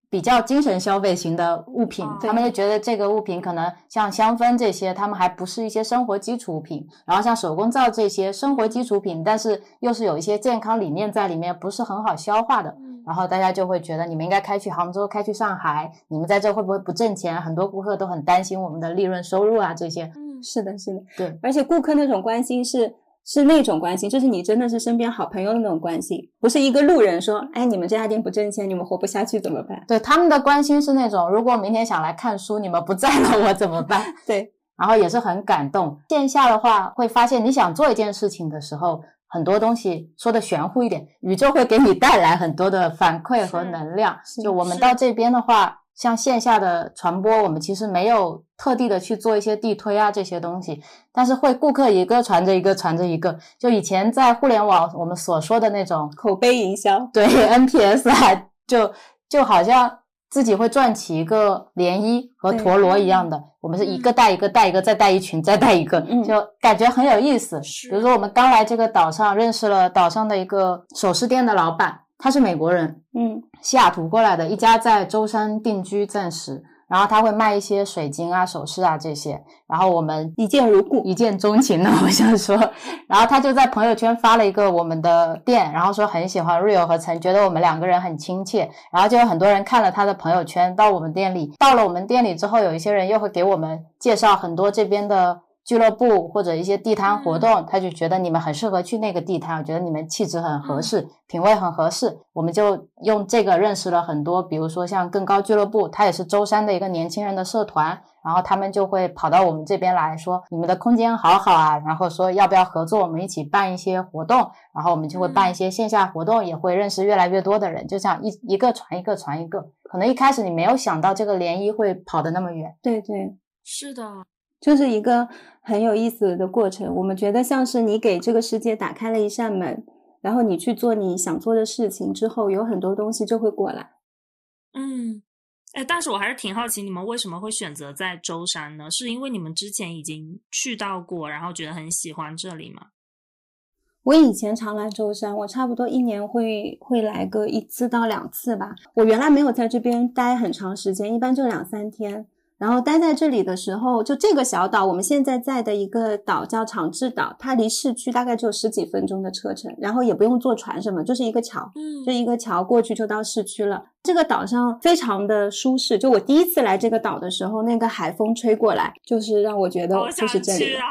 比较精神消费型的物品。他们就觉得这个物品可能像香氛这些，他们还不是一些生活基础品。然后像手工皂这些生活基础品，但是又是有一些健康理念在里面，不是很好消化的。”然后大家就会觉得你们应该开去杭州，开去上海，你们在这会不会不挣钱？很多顾客都很担心我们的利润收入啊，这些。嗯，是的，是的，对。而且顾客那种关心是是那种关心，就是你真的是身边好朋友的那种关心，不是一个路人说，哎，你们这家店不挣钱，你们活不下去怎么办？对，他们的关心是那种，如果明天想来看书，你们不在了，我怎么办？对，然后也是很感动。线下的话，会发现你想做一件事情的时候。很多东西说的玄乎一点，宇宙会给你带来很多的反馈和能量。就我们到这边的话，像线下的传播，我们其实没有特地的去做一些地推啊这些东西，但是会顾客一个传着一个传着一个。就以前在互联网我们所说的那种口碑营销，对 NPS 啊，就就好像。自己会转起一个涟漪和陀螺一样的，我们是一个带一个带一个再带一群再带一个，就感觉很有意思。比如说我们刚来这个岛上，认识了岛上的一个首饰店的老板，他是美国人，嗯，西雅图过来的，一家在舟山定居暂时。然后他会卖一些水晶啊、首饰啊这些，然后我们一见如故，一见钟情呢，我想说，然后他就在朋友圈发了一个我们的店，然后说很喜欢 Rio 和陈，觉得我们两个人很亲切，然后就有很多人看了他的朋友圈，到我们店里，到了我们店里之后，有一些人又会给我们介绍很多这边的。俱乐部或者一些地摊活动，他就觉得你们很适合去那个地摊，我觉得你们气质很合适，品味很合适，我们就用这个认识了很多，比如说像更高俱乐部，它也是舟山的一个年轻人的社团，然后他们就会跑到我们这边来说，你们的空间好好啊，然后说要不要合作，我们一起办一些活动，然后我们就会办一些线下活动，也会认识越来越多的人，就这样一一个传一个传一个，可能一开始你没有想到这个涟漪会跑得那么远，对对，是的。就是一个很有意思的过程，我们觉得像是你给这个世界打开了一扇门，然后你去做你想做的事情之后，有很多东西就会过来。嗯，哎，但是我还是挺好奇，你们为什么会选择在舟山呢？是因为你们之前已经去到过，然后觉得很喜欢这里吗？我以前常来舟山，我差不多一年会会来个一次到两次吧。我原来没有在这边待很长时间，一般就两三天。然后待在这里的时候，就这个小岛，我们现在在的一个岛叫长治岛，它离市区大概只有十几分钟的车程，然后也不用坐船什么，就是一个桥，嗯，就一个桥过去就到市区了。这个岛上非常的舒适，就我第一次来这个岛的时候，那个海风吹过来，就是让我觉得就是这里啊。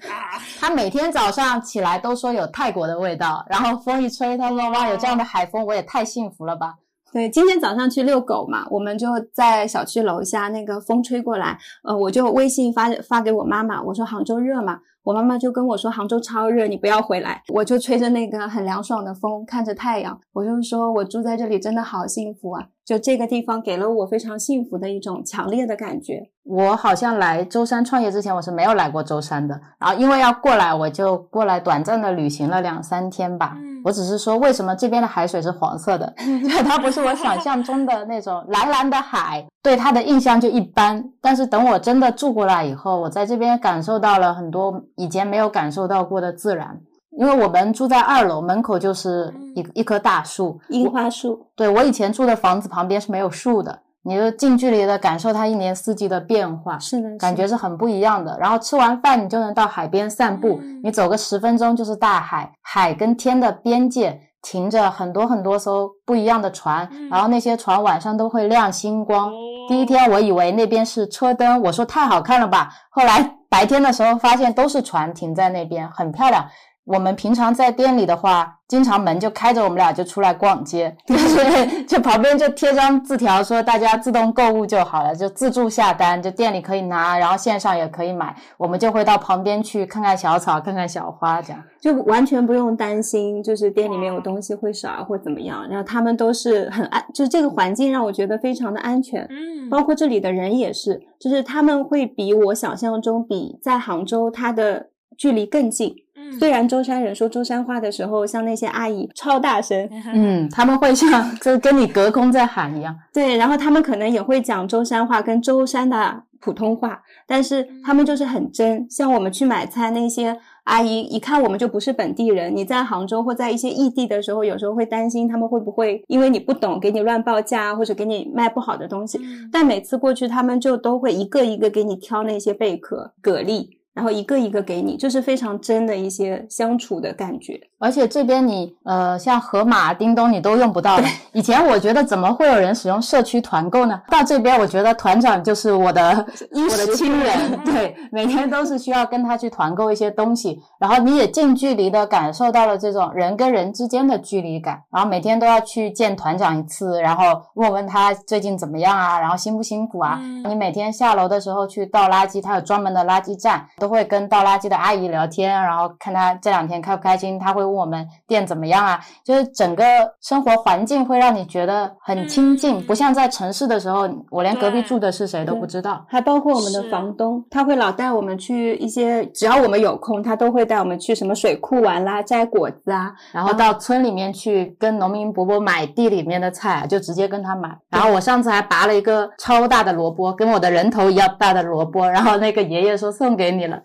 他每天早上起来都说有泰国的味道，然后风一吹，他说哇，有这样的海风，我也太幸福了吧。对，今天早上去遛狗嘛，我们就在小区楼下，那个风吹过来，呃，我就微信发发给我妈妈，我说杭州热嘛，我妈妈就跟我说杭州超热，你不要回来，我就吹着那个很凉爽的风，看着太阳，我就说我住在这里真的好幸福啊。就这个地方给了我非常幸福的一种强烈的感觉。我好像来舟山创业之前，我是没有来过舟山的。然后因为要过来，我就过来短暂的旅行了两三天吧。我只是说，为什么这边的海水是黄色的？它不是我想象中的那种蓝蓝的海，对它的印象就一般。但是等我真的住过来以后，我在这边感受到了很多以前没有感受到过的自然。因为我们住在二楼，门口就是一一棵大树，樱花树。对我以前住的房子旁边是没有树的，你就近距离的感受它一年四季的变化，是的，感觉是很不一样的。然后吃完饭，你就能到海边散步，你走个十分钟就是大海，海跟天的边界停着很多很多艘不一样的船，然后那些船晚上都会亮星光。第一天我以为那边是车灯，我说太好看了吧。后来白天的时候发现都是船停在那边，很漂亮。我们平常在店里的话，经常门就开着，我们俩就出来逛街，就 是 就旁边就贴张字条说大家自动购物就好了，就自助下单，就店里可以拿，然后线上也可以买，我们就会到旁边去看看小草，看看小花，这样就完全不用担心，就是店里面有东西会少或怎么样。然后他们都是很安，就是这个环境让我觉得非常的安全，嗯，包括这里的人也是，就是他们会比我想象中比在杭州它的距离更近。虽然舟山人说舟山话的时候，像那些阿姨超大声，嗯，他们会像 就跟你隔空在喊一样。对，然后他们可能也会讲舟山话跟舟山的普通话，但是他们就是很真。像我们去买菜，那些阿姨一看我们就不是本地人，你在杭州或在一些异地的时候，有时候会担心他们会不会因为你不懂给你乱报价，或者给你卖不好的东西。但每次过去，他们就都会一个一个给你挑那些贝壳、蛤蜊。然后一个一个给你，就是非常真的一些相处的感觉。而且这边你呃，像盒马、叮咚你都用不到的。以前我觉得怎么会有人使用社区团购呢？到这边我觉得团长就是我的 我的亲人，对，每天都是需要跟他去团购一些东西。然后你也近距离的感受到了这种人跟人之间的距离感。然后每天都要去见团长一次，然后问问他最近怎么样啊，然后辛不辛苦啊？你每天下楼的时候去倒垃圾，他有专门的垃圾站，都会跟倒垃圾的阿姨聊天，然后看她这两天开不开心，她会。问我们店怎么样啊？就是整个生活环境会让你觉得很亲近，不像在城市的时候，我连隔壁住的是谁都不知道。还包括我们的房东，他会老带我们去一些，只要我们有空，他都会带我们去什么水库玩啦、摘果子啊，然后到村里面去跟农民伯伯买地里面的菜，就直接跟他买。然后我上次还拔了一个超大的萝卜，跟我的人头一样大的萝卜，然后那个爷爷说送给你了。了，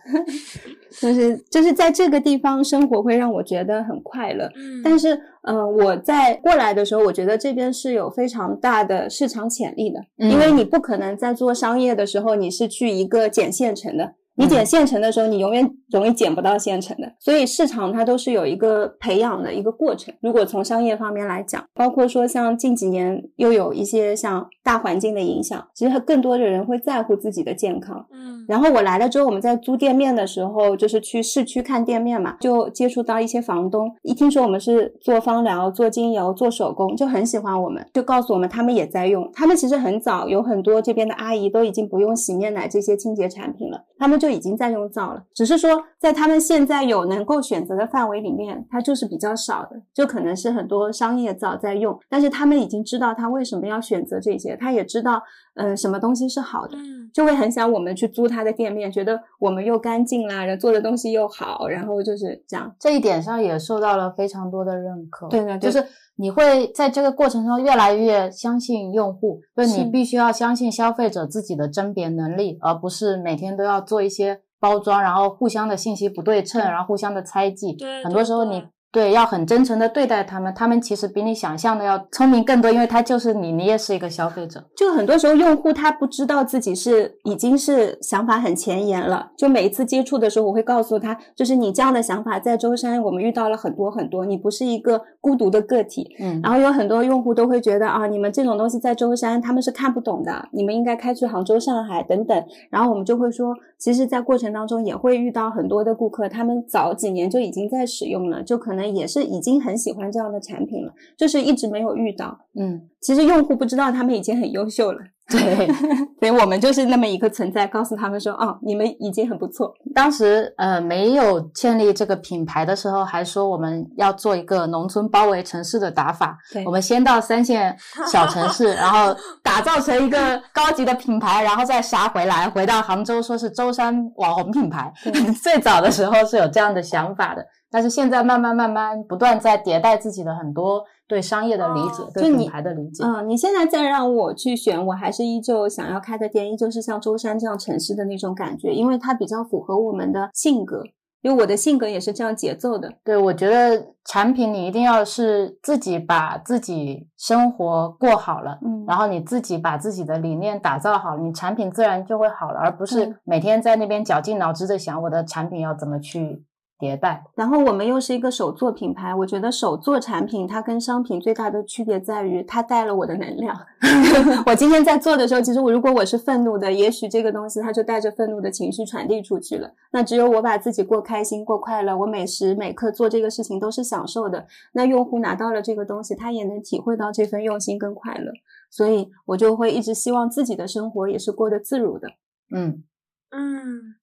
就是就是在这个地方生活会让我觉得很快乐。嗯，但是，呃，我在过来的时候，我觉得这边是有非常大的市场潜力的，因为你不可能在做商业的时候，你是去一个简县城的。你捡现成的时候，你永远容易捡不到现成的，所以市场它都是有一个培养的一个过程。如果从商业方面来讲，包括说像近几年又有一些像大环境的影响，其实更多的人会在乎自己的健康。嗯，然后我来了之后，我们在租店面的时候，就是去市区看店面嘛，就接触到一些房东，一听说我们是做芳疗、做精油、做手工，就很喜欢我们，就告诉我们他们也在用。他们其实很早有很多这边的阿姨都已经不用洗面奶这些清洁产品了，他们就就已经在用皂了，只是说在他们现在有能够选择的范围里面，它就是比较少的，就可能是很多商业皂在用，但是他们已经知道他为什么要选择这些，他也知道嗯什么东西是好的。嗯就会很想我们去租他的店面，觉得我们又干净啦，人做的东西又好，然后就是这样。这一点上也受到了非常多的认可。对对对就是你会在这个过程中越来越相信用户，就是是你必须要相信消费者自己的甄别能力，而不是每天都要做一些包装，然后互相的信息不对称，然后互相的猜忌。对很多时候你。对，要很真诚的对待他们，他们其实比你想象的要聪明更多，因为他就是你，你也是一个消费者。就很多时候用户他不知道自己是已经是想法很前沿了。就每一次接触的时候，我会告诉他，就是你这样的想法在舟山我们遇到了很多很多，你不是一个孤独的个体。嗯，然后有很多用户都会觉得啊，你们这种东西在舟山他们是看不懂的，你们应该开去杭州、上海等等。然后我们就会说，其实，在过程当中也会遇到很多的顾客，他们早几年就已经在使用了，就可能也是已经很喜欢这样的产品了，就是一直没有遇到。嗯，其实用户不知道他们已经很优秀了，对。所以我们就是那么一个存在，告诉他们说，哦，你们已经很不错。当时呃没有建立这个品牌的时候，还说我们要做一个农村包围城市的打法。对我们先到三线小城市，然后打造成一个高级的品牌，然后再杀回来，回到杭州说是舟山网红品牌。最早的时候是有这样的想法的，但是现在慢慢慢慢不断在迭代自己的很多对商业的理解，哦对品牌的理解。嗯，你现在再让我去选，我还是依旧想要开的店，依旧是像舟山这样城市的那种感觉，因为它比较符合我们的性格，因为我的性格也是这样节奏的。对，我觉得产品你一定要是自己把自己生活过好了，嗯然后你自己把自己的理念打造好了，你产品自然就会好了，而不嗯是每天在那边绞尽脑汁的想我的产品要怎么去迭代。然后我们又是一个手作品牌，我觉得手作产品它跟商品最大的区别在于它带了我的能量。我今天在做的时候，其实我如果我是愤怒的，也许这个东西它就带着愤怒的情绪传递出去了。那只有我把自己过开心、过快乐，我每时每刻做这个事情都是享受的。那用户拿到了这个东西，他也能体会到这份用心跟快乐。所以我就会一直希望自己的生活也是过得自如的。嗯，嗯，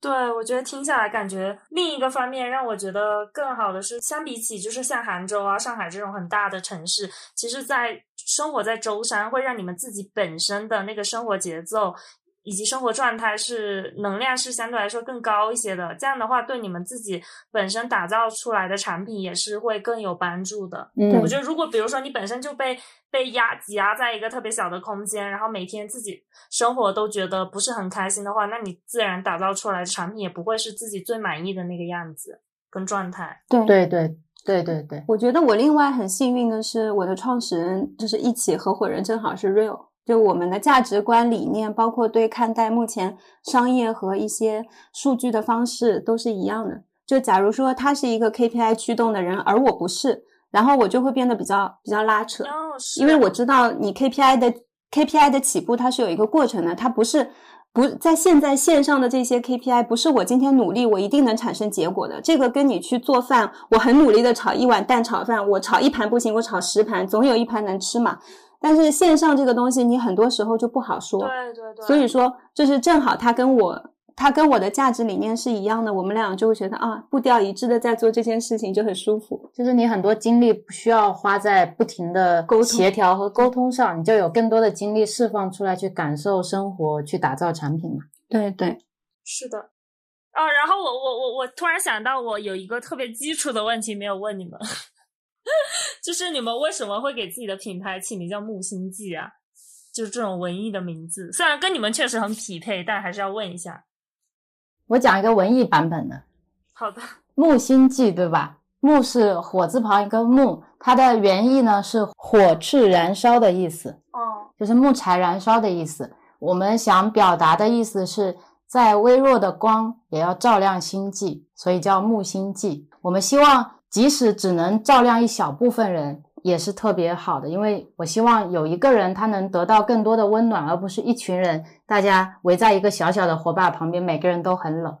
对，我觉得听下来感觉另一个方面让我觉得更好的是，相比起就是像杭州啊、上海这种很大的城市，其实，在生活在舟山会让你们自己本身的那个生活节奏。以及生活状态是能量是相对来说更高一些的，这样的话对你们自己本身打造出来的产品也是会更有帮助的。嗯我觉得如果比如说你本身就被被压挤压在一个特别小的空间，然后每天自己生活都觉得不是很开心的话，那你自然打造出来的产品也不会是自己最满意的那个样子跟状态。对对对对对对，我觉得我另外很幸运的是，我的创始人就是一起合伙人正好是 Real，就我们的价值观理念，包括对看待目前商业和一些数据的方式都是一样的。就假如说他是一个 KPI 驱动的人，而我不是，然后我就会变得比较比较拉扯。因为我知道你 KPI 的 KPI 的起步它是有一个过程的，它不是不在现在线上的这些 KPI 不是我今天努力我一定能产生结果的。这个跟你去做饭，我很努力的炒一碗蛋炒饭，我炒一盘不行，我炒十盘，总有一盘能吃嘛。但是线上这个东西，你很多时候就不好说。对对对，所以说，就是正好他跟我，他跟我的价值理念是一样的，我们俩就会觉得啊，步调一致的在做这件事情就很舒服。就是你很多精力不需要花在不停的沟协调和沟通上，你就有更多的精力释放出来去感受生活，去打造产品嘛。对对，是的。哦，然后我我我我突然想到，我有一个特别基础的问题没有问你们，就是你们为什么会给自己的品牌起名叫木星记啊？就是这种文艺的名字，虽然跟你们确实很匹配，但还是要问一下。我讲一个文艺版本的好的，木星记，对吧？木是火字旁一个木，它的原意呢是火炽燃烧的意思，哦，就是木柴燃烧的意思。我们想表达的意思是在微弱的光也要照亮星际，所以叫木星记。我们希望即使只能照亮一小部分人，也是特别好的，因为我希望有一个人他能得到更多的温暖，而不是一群人大家围在一个小小的火把旁边，每个人都很冷。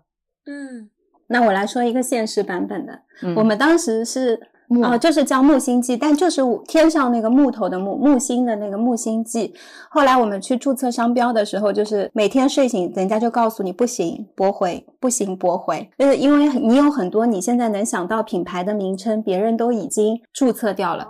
嗯，那我来说一个现实版本的，嗯。我们当时是木哦、就是叫木星记，但就是天上那个木头的木，木星的那个木星记。后来我们去注册商标的时候，就是每天睡醒，人家就告诉你不行，驳回，不行，驳回。就是因为你有很多你现在能想到品牌的名称，别人都已经注册掉了。哦，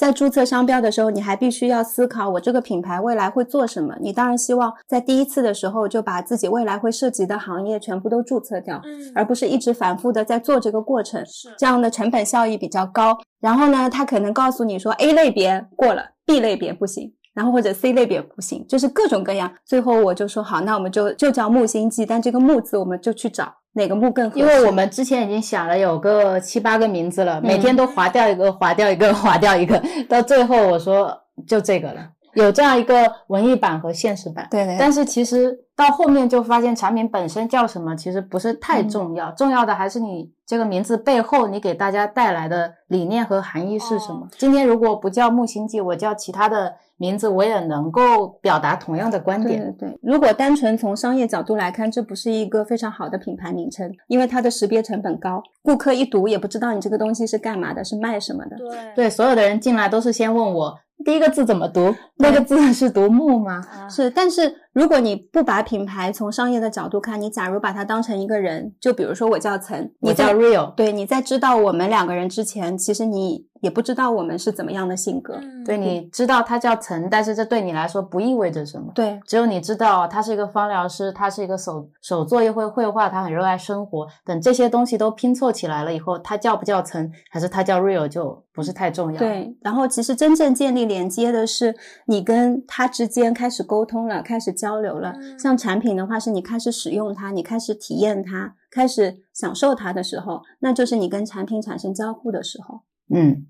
在注册商标的时候，你还必须要思考我这个品牌未来会做什么。你当然希望在第一次的时候就把自己未来会涉及的行业全部都注册掉，嗯，而不是一直反复的在做这个过程。是这样的成本效益比较高。然后呢，他可能告诉你说 A 类别过了，B 类别不行，然后或者 C 类别不行，就是各种各样。最后我就说好，那我们就就叫木星记，但这个木字我们就去找哪个木更合适。因为我们之前已经想了有个七八个名字了，每嗯天都划掉一个，划掉一个，划掉一个，到最后我说就这个了。有这样一个文艺版和现实版，对对但是其实到后面就发现产品本身叫什么其实不是太重要，重要的还是你这个名字背后你给大家带来的理念和含义是什么。今天如果不叫木星记，我叫其他的名字，我也能够表达同样的观对点。对对，如果单纯从商业角度来看，这不是一个非常好的品牌名称，因为它的识别成本高，顾客一读也不知道你这个东西是干嘛的，是卖什么的。对对，所有的人进来都是先问我第一个字怎么读，那个字是读木吗？啊。是，但是如果你不把品牌从商业的角度看，你假如把它当成一个人，就比如说我叫岑，你叫 Real，对你在知道我们两个人之前，其实你也不知道我们是怎么样的性格。嗯对，你知道他叫岑，但是这对你来说不意味着什么。对只有你知道他是一个芳疗师，他是一个手手作业会绘画，他很热爱生活。等这些东西都拼凑起来了以后，他叫不叫岑，还是他叫 real 就不是太重要。，对，然后其实真正建立连接的是你跟他之间开始沟通了，开始交流了。嗯像产品的话，是你开始使用它，你开始体验它，开始享受它的时候，那就是你跟产品产生交互的时候。嗯，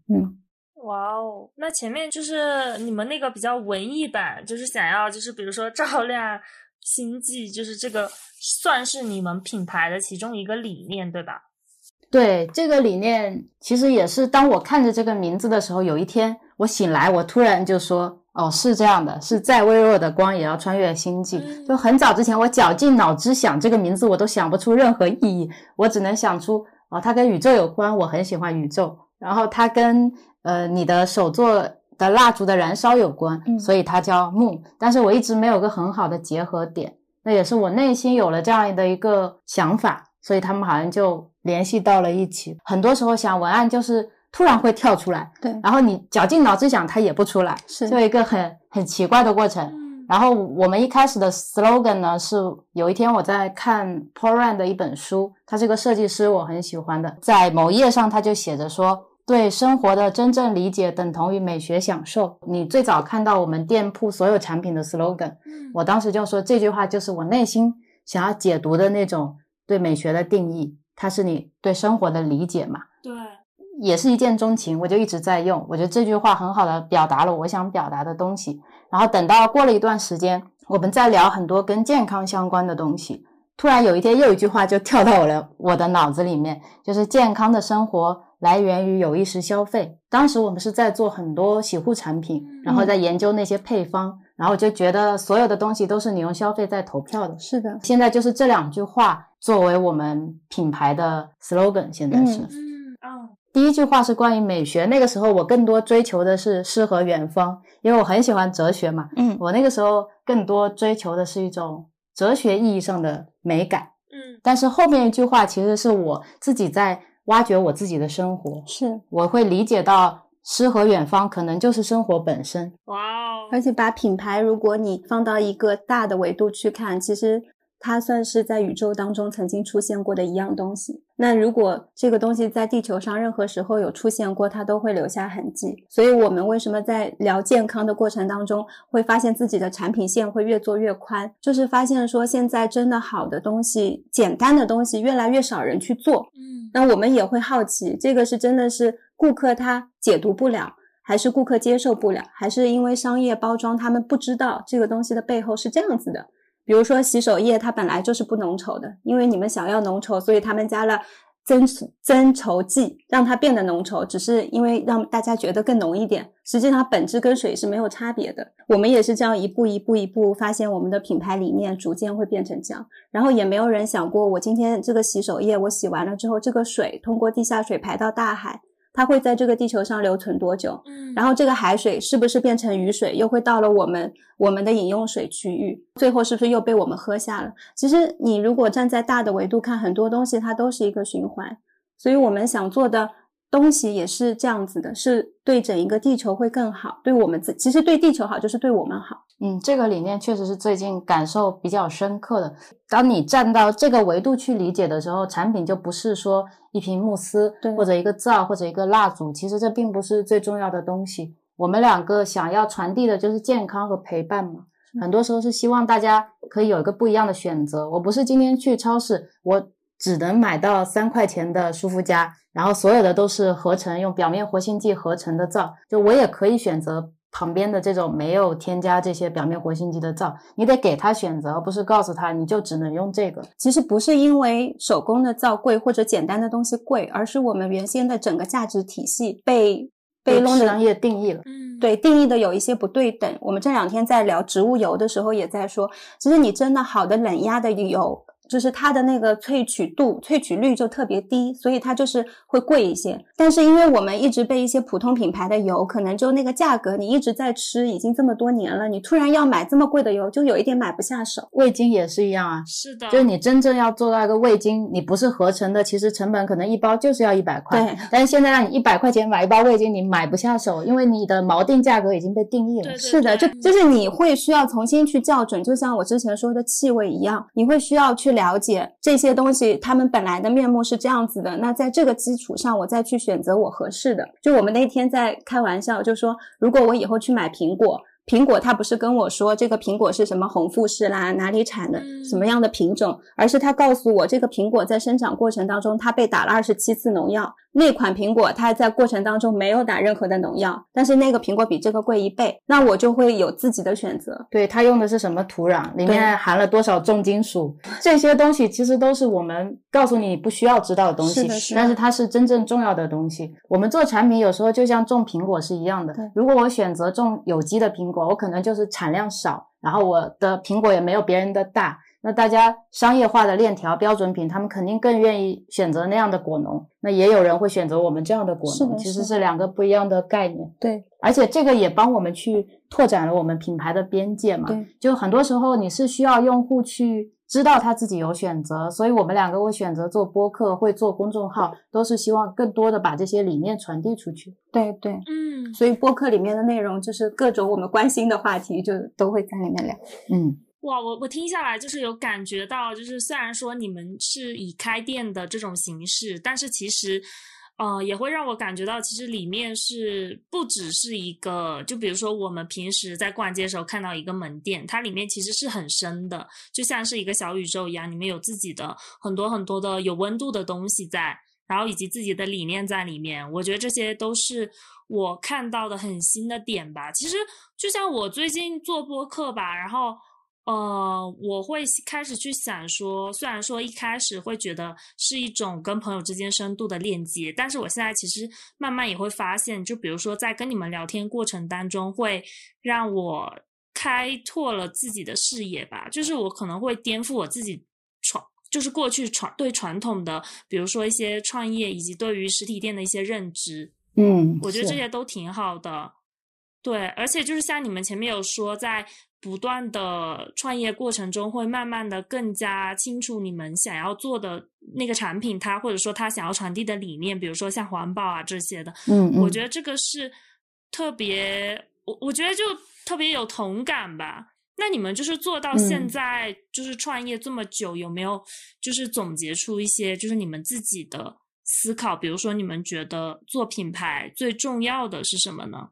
哇哦，那前面就是你们那个比较文艺版，就是想要就是比如说照亮 星际，就是这个算是你们品牌的其中一个理念，对吧？对，这个理念其实也是当我看着这个名字的时候，有一天我醒来，我突然就说。哦，是这样的，是再微弱的光也要穿越星际。嗯就很早之前，我绞尽脑汁想这个名字，我都想不出任何意义，我只能想出哦，它跟宇宙有关，我很喜欢宇宙。然后它跟呃你的手作的蜡烛的燃烧有关，嗯所以它叫木。但是我一直没有个很好的结合点，那也是我内心有了这样的一个想法，所以他们好像就联系到了一起。很多时候想文案就是突然会跳出来，对，然后你绞尽脑汁想它也不出来，是就一个很很奇怪的过程。嗯然后我们一开始的 slogan 呢，是有一天我在看 Paul Rand 的一本书，他是个设计师，我很喜欢的，在某页上他就写着说，对生活的真正理解等同于美学享受。你最早看到我们店铺所有产品的 slogan，嗯我当时就说这句话就是我内心想要解读的那种对美学的定义，它是你对生活的理解嘛。对，也是一见钟情，我就一直在用。我觉得这句话很好的表达了我想表达的东西。然后等到过了一段时间，我们在聊很多跟健康相关的东西，突然有一天又一句话就跳到我的我的脑子里面，就是健康的生活来源于有意识消费。当时我们是在做很多洗护产品，然后在研究那些配方，然后就觉得所有的东西都是你用消费在投票的。是的，现在就是这两句话作为我们品牌的 slogan，现在是。第一句话是关于美学，那个时候我更多追求的是诗和远方，因为我很喜欢哲学嘛。嗯我那个时候更多追求的是一种哲学意义上的美感。嗯但是后面一句话其实是我自己在挖掘我自己的生活，是，我会理解到诗和远方可能就是生活本身。哇哦，而且把品牌，如果你放到一个大的维度去看，其实它算是在宇宙当中曾经出现过的一样东西。那如果这个东西在地球上任何时候有出现过，它都会留下痕迹。所以，我们为什么在聊健康的过程当中，会发现自己的产品线会越做越宽？就是发现说，现在真的好的东西、简单的东西，越来越少人去做。嗯，那我们也会好奇，这个是真的是顾客他解读不了，还是顾客接受不了，还是因为商业包装他们不知道这个东西的背后是这样子的？比如说洗手液，它本来就是不浓稠的，因为你们想要浓稠，所以他们加了增增稠剂，让它变得浓稠，只是因为让大家觉得更浓一点。实际上本质跟水是没有差别的。我们也是这样一步一步一步发现我们的品牌理念逐渐会变成这样，然后也没有人想过，我今天这个洗手液我洗完了之后，这个水通过地下水排到大海。它会在这个地球上留存多久？嗯，然后这个海水是不是变成雨水，又会到了我们我们的饮用水区域？最后是不是又被我们喝下了？其实你如果站在大的维度看，很多东西它都是一个循环。所以我们想做的东西也是这样子的，是对整一个地球会更好，对我们自其实对地球好就是对我们好。嗯，这个理念确实是最近感受比较深刻的。当你站到这个维度去理解的时候，产品就不是说一瓶慕斯，对或者一个皂，或者一个蜡烛，其实这并不是最重要的东西。我们两个想要传递的就是健康和陪伴嘛。很多时候是希望大家可以有一个不一样的选择。我不是今天去超市，我只能买到三块钱的舒肤佳，然后所有的都是合成用表面活性剂合成的皂，就我也可以选择。旁边的这种没有添加这些表面活性剂的皂，你得给他选择，而不是告诉他你就只能用这个。其实不是因为手工的皂贵或者简单的东西贵，而是我们原先的整个价值体系被被弄的商业定义了。嗯，对，定义的有一些不对等。我们这两天在聊植物油的时候，也在说，其实你真的好的冷压的油。就是它的那个萃取度、萃取率就特别低，所以它就是会贵一些。但是因为我们一直被一些普通品牌的油，可能就那个价格，你一直在吃，已经这么多年了，你突然要买这么贵的油，就有一点买不下手。味精也是一样啊，是的，就是你真正要做到一个味精，你不是合成的，其实成本可能一包就是要一百块。对，但是现在让你一百块钱买一包味精，你买不下手，因为你的锚定价格已经被定义了。对对是的，就就是你会需要重新去校准，就像我之前说的气味一样，你会需要去了解这些东西，它们本来的面目是这样子的。那在这个基础上，我再去选择我合适的。就我们那天在开玩笑，就说如果我以后去买苹果。苹果它不是跟我说这个苹果是什么红富士啦，哪里产的，嗯什么样的品种，而是它告诉我这个苹果在生长过程当中它被打了二十七次农药，那款苹果它在过程当中没有打任何的农药，但是那个苹果比这个贵一倍，那我就会有自己的选择。对，它用的是什么土壤，里面含了多少重金属，这些东西其实都是我们告诉你不需要知道的东西，是的是的但是它是真正重要的东西。我们做产品有时候就像种苹果是一样的，如果我选择种有机的苹果，我可能就是产量少，然后我的苹果也没有别人的大。那大家商业化的链条标准品，他们肯定更愿意选择那样的果农。那也有人会选择我们这样的果农，其实是两个不一样的概念。对而且这个也帮我们去拓展了我们品牌的边界嘛。对，就很多时候你是需要用户去知道他自己有选择，所以我们两个会选择做播客，会做公众号，都是希望更多的把这些理念传递出去。对对，嗯，所以播客里面的内容就是各种我们关心的话题，就都会在里面聊。嗯，哇，我我听下来就是有感觉到，就是虽然说你们是以开店的这种形式，但是其实，呃，也会让我感觉到，其实里面是不只是一个，就比如说我们平时在逛街的时候看到一个门店，它里面其实是很深的，就像是一个小宇宙一样，里面有自己的很多很多的有温度的东西在，然后以及自己的理念在里面。我觉得这些都是我看到的很新的点吧。其实就像我最近做播客吧，然后。呃，我会开始去想说，虽然说一开始会觉得是一种跟朋友之间深度的链接，但是我现在其实慢慢也会发现，就比如说在跟你们聊天过程当中，会让我开拓了自己的视野吧，就是我可能会颠覆我自己传，就是过去传对传统的，比如说一些创业以及对于实体店的一些认知，嗯，我觉得这些都挺好的。对，而且就是像你们前面有说，在不断的创业过程中，会慢慢的更加清楚你们想要做的那个产品，它或者说它想要传递的理念，比如说像环保啊这些的。嗯嗯，我觉得这个是特别，我我觉得就特别有同感吧。那你们就是做到嗯现在，就是创业这么久，有没有就是总结出一些就是你们自己的思考？比如说，你们觉得做品牌最重要的是什么呢？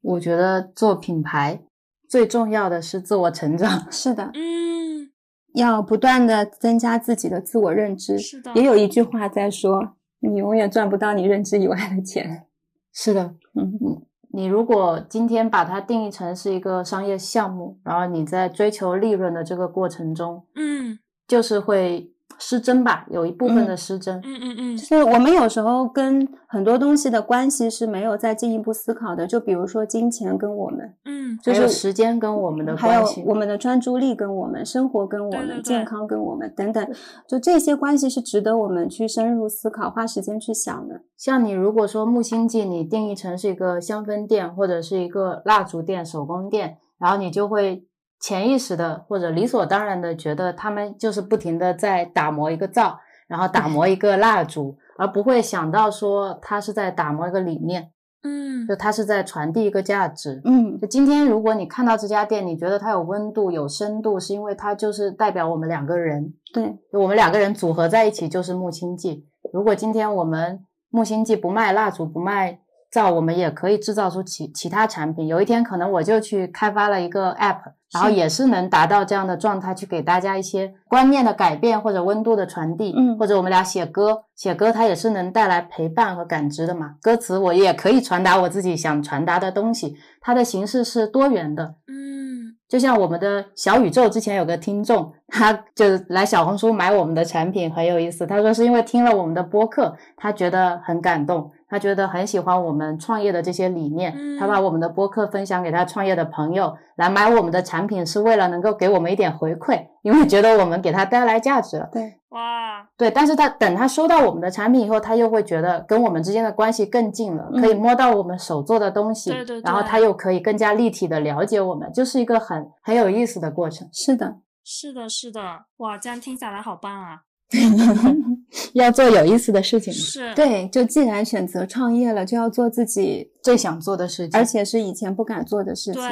我觉得做品牌最重要的是自我成长。是的，嗯，要不断的增加自己的自我认知。是的也有一句话在说，你永远赚不到你认知以外的钱。是的，嗯你如果今天把它定义成是一个商业项目，然后你在追求利润的这个过程中，嗯就是会失真吧，有一部分嗯的失真。嗯嗯嗯就是我们有时候跟很多东西的关系是没有再进一步思考的，就比如说金钱跟我们，嗯就是时间跟我们的还有关系，我们的专注力跟我们生活跟我们对对对健康跟我们等等，就这些关系是值得我们去深入思考、花时间去想的。像你如果说木星记，你定义成是一个香氛店或者是一个蜡烛店、手工店，然后你就会潜意识的或者理所当然的觉得他们就是不停的在打磨一个灶，然后打磨一个蜡烛，而不会想到说他是在打磨一个理念，嗯就他是在传递一个价值。嗯，就今天，如果你看到这家店，你觉得它有温度、有深度，是因为它就是代表我们两个人，对，就我们两个人组合在一起就是木星记。如果今天我们木星记不卖蜡烛、不卖皂，我们也可以制造出其其他产品。有一天，可能我就去开发了一个 app，然后也是能达到这样的状态，去给大家一些观念的改变或者温度的传递。嗯或者我们俩写歌，写歌它也是能带来陪伴和感知的嘛。歌词我也可以传达我自己想传达的东西，它的形式是多元的。嗯就像我们的小宇宙之前有个听众，他就来小红书买我们的产品，很有意思。他说是因为听了我们的播客，他觉得很感动，他觉得很喜欢我们创业的这些理念。嗯他把我们的播客分享给他创业的朋友，来买我们的产品，是为了能够给我们一点回馈，因为觉得我们给他带来价值了。对，哇对，但是他等他收到我们的产品以后，他又会觉得跟我们之间的关系更近了，可以嗯摸到我们手做的东西，对对对然后他又可以更加立体的了解我们，就是一个很很有意思的过程。是的，是的是的哇，这样听下来好棒啊！要做有意思的事情，是，对，就既然选择创业了，就要做自己，最想做的事情，而且是以前不敢做的事情。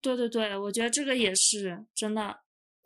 对对对对，我觉得这个也是真的。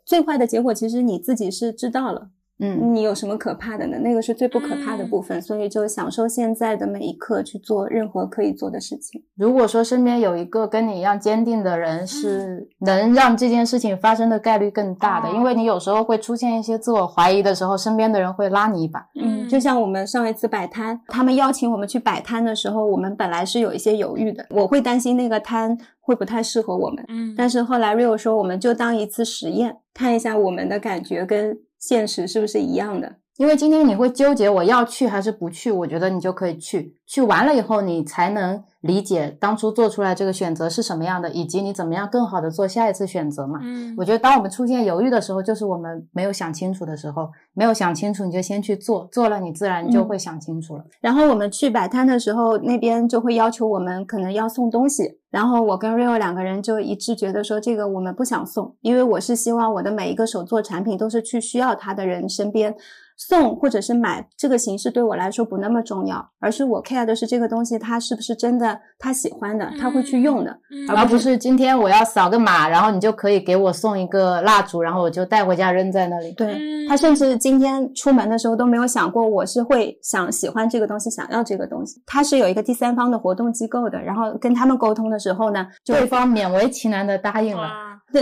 最坏的结果其实你自己是知道了，嗯，你有什么可怕的呢？那个是最不可怕的部分，所以就享受现在的每一刻，去做任何可以做的事情。如果说身边有一个跟你一样坚定的人，是能让这件事情发生的概率更大的，哦因为你有时候会出现一些自我怀疑的时候，身边的人会拉你一把。嗯，就像我们上一次摆摊，他们邀请我们去摆摊的时候，我们本来是有一些犹豫的，我会担心那个摊会不太适合我们，嗯，但是后来 Rio 说，我们就当一次实验，看一下我们的感觉跟现实是不是一样的。因为今天你会纠结我要去还是不去，我觉得你就可以去，去完了以后你才能理解当初做出来这个选择是什么样的，以及你怎么样更好的做下一次选择嘛。嗯，我觉得当我们出现犹豫的时候，就是我们没有想清楚的时候，没有想清楚你就先去做，做了你自然就会想清楚了。然后我们去摆摊的时候，那边就会要求我们可能要送东西。然后我跟 Rio 两个人就一致觉得说，这个我们不想送，因为我是希望我的每一个手做产品都是去需要它的人身边送或者是买，这个形式对我来说不那么重要，而是我 care 的是这个东西它是不是真的他喜欢的，他会去用的。嗯，而不是今天我要扫个码，然后你就可以给我送一个蜡烛，然后我就带回家扔在那里。对嗯他甚至今天出门的时候都没有想过我是会想喜欢这个东西，想要这个东西。他是有一个第三方的活动机构的，然后跟他们沟通的时候呢，对方勉为其难的答应了。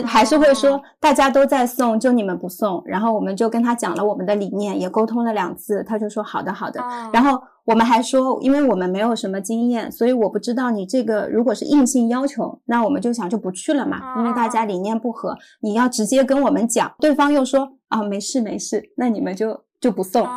还是会说哦大家都在送，就你们不送。然后我们就跟他讲了我们的理念，也沟通了两次，他就说好的好的。哦然后我们还说，因为我们没有什么经验，所以我不知道你这个如果是硬性要求，那我们就想就不去了嘛，因为大家理念不合，你要直接跟我们讲。对方又说啊，没事没事，那你们就就不送。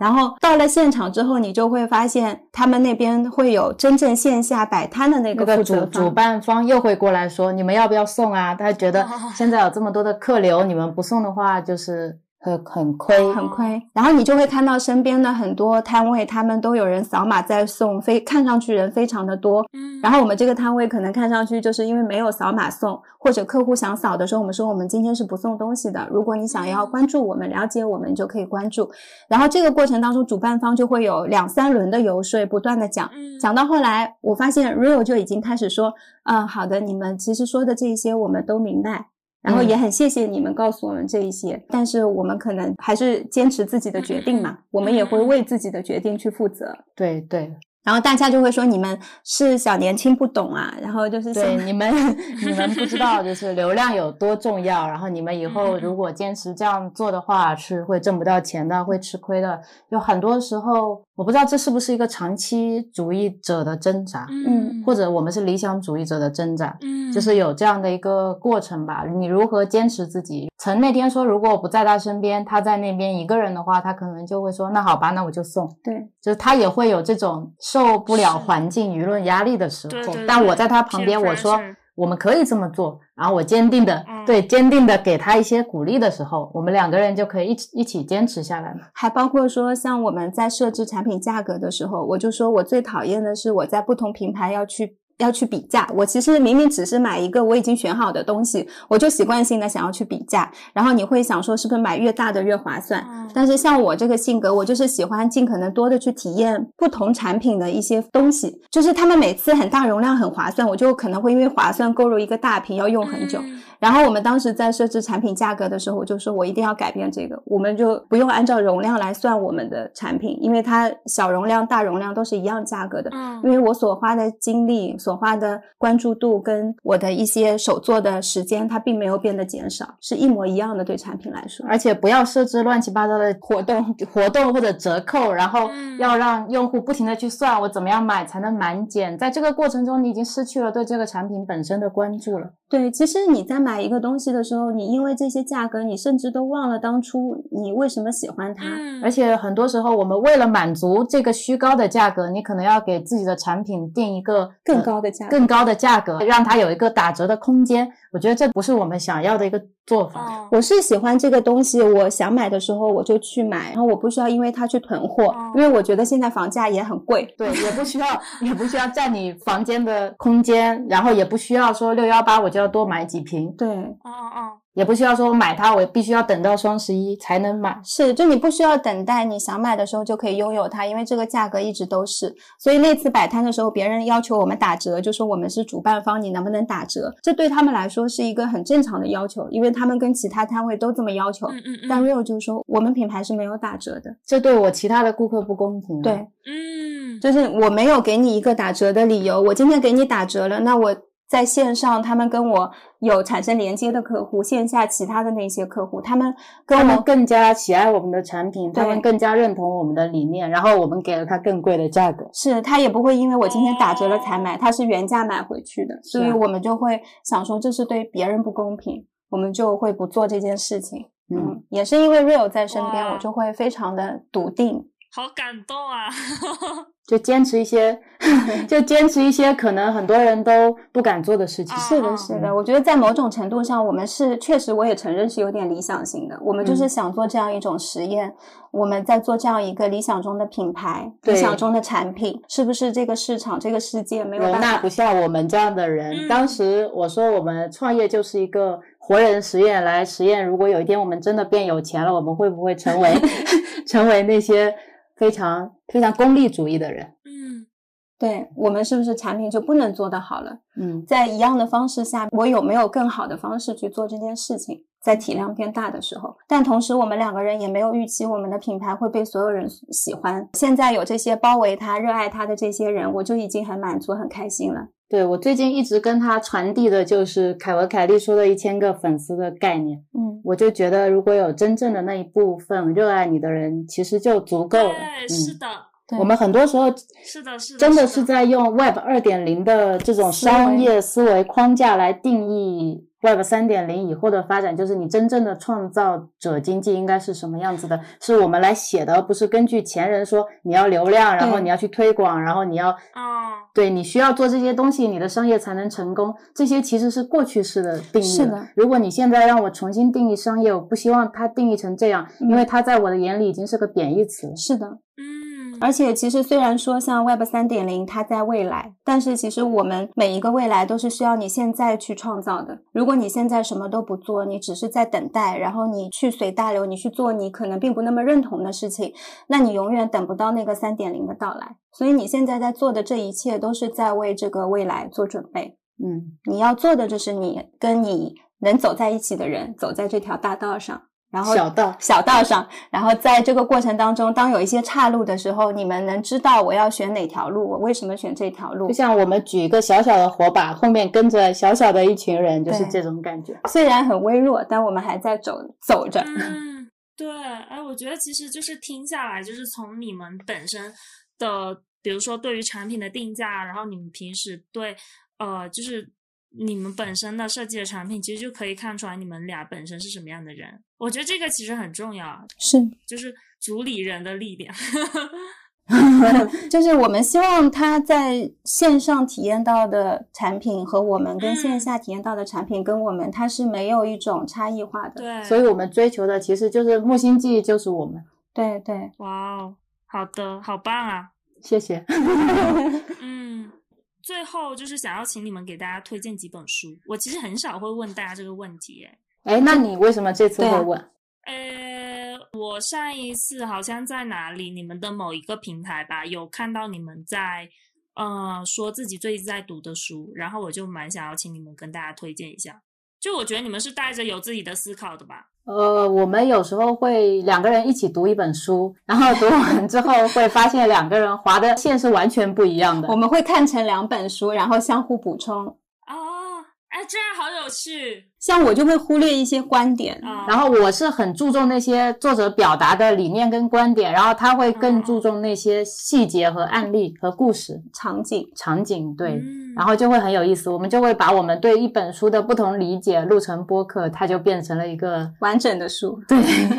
哦，然后到了现场之后，你就会发现他们那边会有真正线下摆摊的那那个。主主办方又会过来说：“你们要不要送啊？”他觉得哦 现在有这么多的客流，你们不送的话就是很很亏。很亏，然后你就会看到身边的很多摊位，他们都有人扫码在送，非看上去人非常的多。嗯，然后我们这个摊位可能看上去就是因为没有扫码送，或者客户想扫的时候，我们说我们今天是不送东西的。如果你想要关注我们、了解我们，就可以关注。然后这个过程当中，主办方就会有两三轮的游说，不断的讲。嗯讲到后来，我发现 Rio 就已经开始说，嗯，好的，你们其实说的这些我们都明白，然后也很谢谢你们告诉我们这一些，但是我们可能还是坚持自己的决定嘛，我们也会为自己的决定去负责。对对。然后大家就会说你们是小年轻不懂啊，然后就是对你们 你们不知道就是流量有多重要，然后你们以后如果坚持这样做的话是会挣不到钱的，会吃亏的。有很多时候我不知道这是不是一个长期主义者的挣扎，嗯，或者我们是理想主义者的挣扎，嗯，就是有这样的一个过程吧。你如何坚持自己？曾那天说如果我不在他身边，他在那边一个人的话，他可能就会说那好吧，那我就送。对，就是他也会有这种。受不了环境舆论压力的时候，但我在他旁边，我说我们可以这么做，然后我坚定的对坚定的给他一些鼓励的时候，我们两个人就可以一起一起坚持下来嘛。还包括说，像我们在设置产品价格的时候，我就说我最讨厌的是我在不同平台要去。要去比价，我其实明明只是买一个我已经选好的东西，我就习惯性的想要去比价。然后你会想说，是不是买越大的越划算？但是像我这个性格，我就是喜欢尽可能多的去体验不同产品的一些东西。就是他们每次很大容量很划算，我就可能会因为划算购入一个大瓶要用很久。然后我们当时在设置产品价格的时候，我就说我一定要改变这个，我们就不用按照容量来算我们的产品，因为它小容量、大容量都是一样价格的。嗯，因为我所花的精力、所花的关注度跟我的一些手做的时间，它并没有变得减少，是一模一样的。对产品来说，而且不要设置乱七八糟的活动、活动或者折扣，然后要让用户不停的去算我怎么样买才能满减，在这个过程中，你已经失去了对这个产品本身的关注了。对，其实你在买一个东西的时候，你因为这些价格，你甚至都忘了当初你为什么喜欢它。而且很多时候，我们为了满足这个虚高的价格，你可能要给自己的产品定一个更高的价、更高的价格，让它有一个打折的空间。我觉得这不是我们想要的一个做法。我是喜欢这个东西，我想买的时候我就去买，然后我不需要因为它去囤货，因为我觉得现在房价也很贵。对，也不需要，也不需要占你房间的空间，然后也不需要说六幺八我就要多买几瓶。对，哦哦。也不需要说我买它，我必须要等到双十一才能买。是，就你不需要等待，你想买的时候就可以拥有它，因为这个价格一直都是。所以那次摆摊的时候，别人要求我们打折，就说我们是主办方，你能不能打折？这对他们来说是一个很正常的要求，因为他们跟其他摊位都这么要求。嗯嗯嗯。但 real 就说，我们品牌是没有打折的，这对我其他的顾客不公平。对，嗯，就是我没有给你一个打折的理由，我今天给你打折了，那我。在线上，他们跟我有产生连接的客户，线下其他的那些客户，他们跟我们更加喜爱我们的产品，他们更加认同我们的理念，然后我们给了他更贵的价格，是他也不会因为我今天打折了才买，他是原价买回去的，所以我们就会想说这是对别人不公平，我们就会不做这件事情。嗯，也是因为 real 在身边，我就会非常的笃定。好感动啊！就坚持一些，就坚持一些可能很多人都不敢做的事情。是的，是的。我觉得在某种程度上，我们是确实，我也承认是有点理想型的。我们就是想做这样一种实验，我们在做这样一个理想中的品牌，理想中的产品，是不是这个市场、这个世界没有容纳不下我们这样的人？当时我说，我们创业就是一个活人实验，来实验，如果有一天我们真的变有钱了，我们会不会成为 成为那些？非常非常功利主义的人，嗯，对我们是不是产品就不能做得好了？嗯，在一样的方式下，我有没有更好的方式去做这件事情？在体量变大的时候，但同时我们两个人也没有预期我们的品牌会被所有人喜欢。现在有这些包围他、热爱他的这些人，我就已经很满足、很开心了。对我最近一直跟他传递的就是凯文·凯利说的一千个粉丝的概念。嗯，我就觉得如果有真正的那一部分热爱你的人，其实就足够了。对，是的。我们很多时候是的，是的，真的是在用 Web 二点零的这种商业思维框架来定义。Web 三点零以后的发展，就是你真正的创造者经济应该是什么样子的？是我们来写的，而不是根据前人说你要流量，然后你要去推广，然后你要，对你需要做这些东西，你的商业才能成功。这些其实是过去式的定义。是的。如果你现在让我重新定义商业，我不希望它定义成这样，因为它在我的眼里已经是个贬义词。是的。嗯。而且，其实虽然说像 Web 三点零它在未来，但是其实我们每一个未来都是需要你现在去创造的。如果你现在什么都不做，你只是在等待，然后你去随大流，你去做你可能并不那么认同的事情，那你永远等不到那个三点零的到来。所以你现在在做的这一切都是在为这个未来做准备。嗯，你要做的就是你跟你。能走在一起的人走在这条大道上。然后小道小道上，然后在这个过程当中，当有一些岔路的时候，你们能知道我要选哪条路，我为什么选这条路就。像我们举一个小小的火把，后面跟着小小的一群人，就是这种感觉。虽然很微弱，但我们还在走走着。嗯，对，哎，我觉得其实就是听下来，就是从你们本身的，比如说对于产品的定价，然后你们平时对，呃，就是你们本身的设计的产品，其实就可以看出来你们俩本身是什么样的人。我觉得这个其实很重要，是，就是主理人的力量。就是我们希望他在线上体验到的产品和我们跟线下体验到的产品跟我们它是没有一种差异化的。对，所以我们追求的其实就是木星记忆，就是我们。对对，哇哦，好的，好棒啊！谢谢。嗯，最后就是想要请你们给大家推荐几本书。我其实很少会问大家这个问题，哎。哎，那你为什么这次会问？呃，我上一次好像在哪里，你们的某一个平台吧，有看到你们在呃说自己最近在读的书，然后我就蛮想要请你们跟大家推荐一下。就我觉得你们是带着有自己的思考的吧？呃，我们有时候会两个人一起读一本书，然后读完之后会发现两个人划的线是完全不一样的我。们会看成两本书，然后相互补充。这样好有趣像我就会忽略一些观点，啊！然后我是很注重那些作者表达的理念跟观点，然后他会更注重那些细节和案例和故事场景。场景，对，嗯然后就会很有意思。我们就会把我们对一本书的不同理解录成播客，它就变成了一个完整的书，对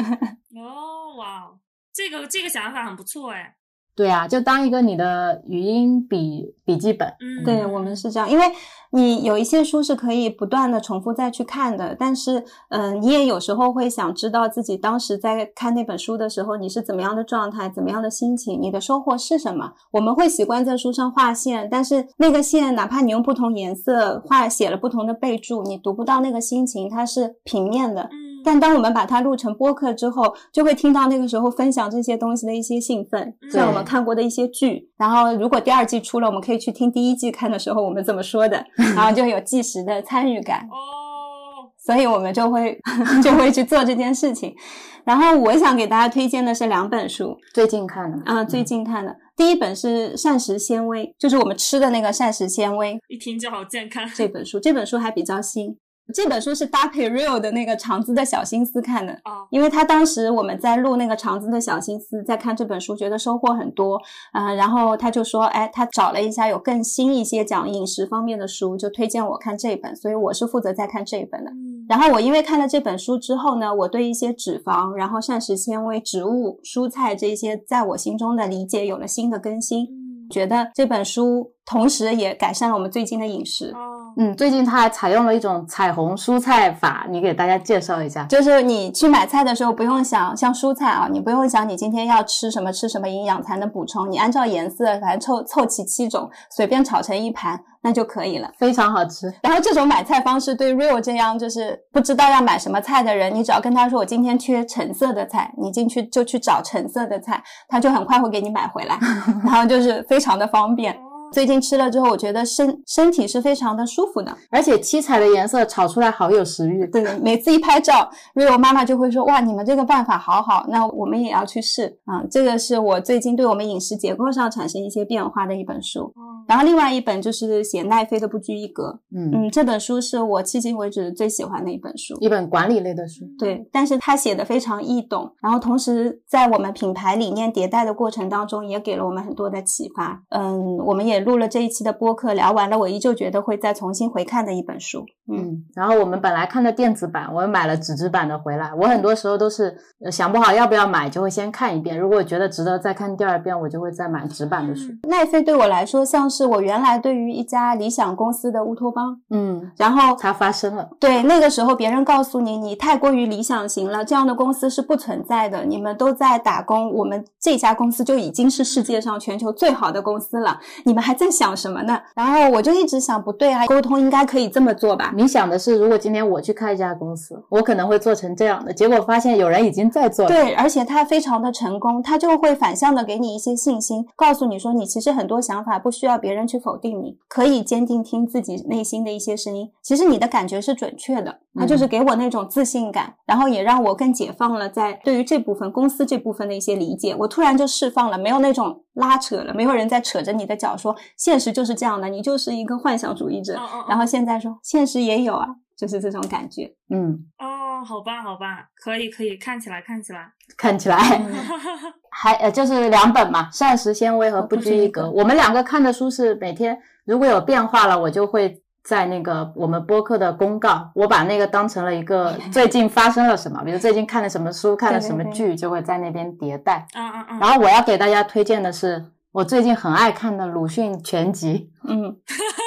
哦哇，这个这个想法很不错哎。对啊，就当一个你的语音笔笔记本。嗯，对我们是这样，因为你有一些书是可以不断的重复再去看的，但是，嗯、你也有时候会想知道自己当时在看那本书的时候，你是怎么样的状态，怎么样的心情，你的收获是什么？我们会习惯在书上画线，但是那个线，哪怕你用不同颜色画写了不同的备注，你读不到那个心情，它是平面的。嗯，但当我们把它录成播客之后，就会听到那个时候分享这些东西的一些兴奋，像我们看过的一些剧。然后，如果第二季出了，我们可以去听第一季看的时候我们怎么说的，然后就有即时的参与感。哦，所以我们就会 就会去做这件事情。然后我想给大家推荐的是两本书，最近看的啊、最近看的。第一本是膳食纤维，就是我们吃的那个膳食纤维一听就好健康。这本书，这本书还比较新。这本书是搭配 Real 的那个肠子的小心思看的，哦，因为他当时我们在录那个肠子的小心思，在看这本书，觉得收获很多，嗯、然后他就说，哎，他找了一下有更新一些讲饮食方面的书，就推荐我看这一本，所以我是负责在看这一本的。嗯，然后我因为看了这本书之后呢，我对一些脂肪、然后膳食纤维、植物、蔬菜这些，在我心中的理解有了新的更新。嗯，觉得这本书同时也改善了我们最近的饮食。哦，嗯，最近他还采用了一种彩虹蔬菜法，你给大家介绍一下。就是你去买菜的时候，不用想像蔬菜啊，你不用想你今天要吃什么吃什么营养才能补充，你按照颜色反正凑凑齐七种，随便炒成一盘那就可以了。非常好吃，然后这种买菜方式对 Real 这样就是不知道要买什么菜的人，你只要跟他说我今天缺橙色的菜，你进去就去找橙色的菜，他就很快会给你买回来，然后就是非常的方便。哦最近吃了之后，我觉得身身体是非常的舒服的。而且七彩的颜色炒出来好有食欲。对，每次一拍照，Rio 妈妈就会说：“哇，你们这个办法好好，那我们也要去试。”啊，这个是我最近对我们饮食结构上产生一些变化的一本书。哦然后另外一本就是写奈飞的不拘一格，嗯，嗯，这本书是我迄今为止最喜欢的一本书。一本管理类的书。对，但是他写的非常易懂，然后同时在我们品牌理念迭代的过程当中，也给了我们很多的启发。嗯，我们也录了这一期的播客，聊完了，我依旧觉得会再重新回看的一本书。嗯，嗯，然后我们本来看的电子版，我们买了纸质版的回来。我很多时候都是呃想不好要不要买，就会先看一遍。如果觉得值得再看第二遍，我就会再买纸版的书。奈飞对我来说像是我原来对于一家理想公司的乌托邦，嗯，然后它发生了。对，那个时候别人告诉你，你太过于理想型了，这样的公司是不存在的。你们都在打工，我们这家公司就已经是世界上全球最好的公司了，你们还在想什么呢？然后我就一直想，不对啊，沟通应该可以这么做吧？你想的是，如果今天我去开一家公司，我可能会做成这样的。结果发现有人已经在做了。对，而且他非常的成功，他就会反向的给你一些信心，告诉你说，你其实很多想法不需要别人去否定你，可以坚定听自己内心的一些声音。其实你的感觉是准确的，他就是给我那种自信感，然后也让我更解放了在对于这部分公司这部分的一些理解。我突然就释放了，没有那种拉扯了，没有人在扯着你的脚说现实就是这样的，你就是一个幻想主义者。然后现在说现实也有啊，就是这种感觉。嗯，哦，好吧，好吧，可以，可以，看起来，看起来，看起来。还呃，就是两本嘛，《膳食纤维》和《不拘一格》。我们两个看的书是每天，如果有变化了，我就会在那个我们播客的公告，我把那个当成了一个 最近发生了什么，比如最近看了什么书，看了什么剧，就会在那边迭代。嗯嗯嗯。然后我要给大家推荐的是，我最近很爱看的鲁迅全集。嗯。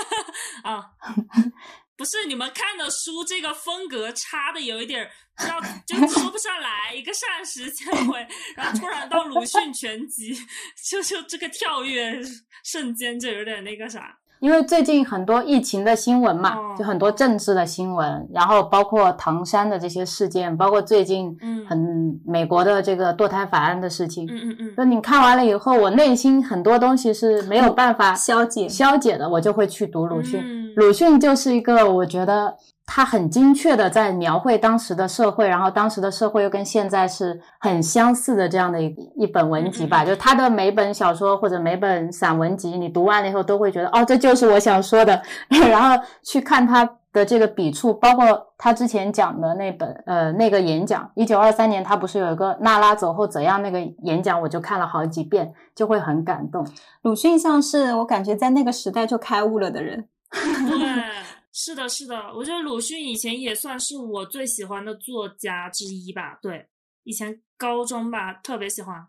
啊。不是你们看的书，这个风格差的有一点儿，要就说不上来。一个膳食纤维，然后突然到鲁迅全集，就就这个跳跃瞬间就有点那个啥。因为最近很多疫情的新闻嘛，就很多政治的新闻，然后包括唐山的这些事件，包括最近很美国的这个堕胎法案的事情。嗯嗯嗯。那你看完了以后，我内心很多东西是没有办法消解消解的，我就会去读鲁迅。鲁迅就是一个我觉得。他很精确的在描绘当时的社会，然后当时的社会又跟现在是很相似的这样的一一本文集吧。就他的每本小说或者每本散文集，你读完了以后都会觉得，哦，这就是我想说的。然后去看他的这个笔触，包括他之前讲的那本呃那个演讲，一九二三年他不是有一个娜拉走后怎样那个演讲，我就看了好几遍，就会很感动。鲁迅像是我感觉在那个时代就开悟了的人。是的，是的，我觉得鲁迅以前也算是我最喜欢的作家之一吧。对，以前高中吧，特别喜欢。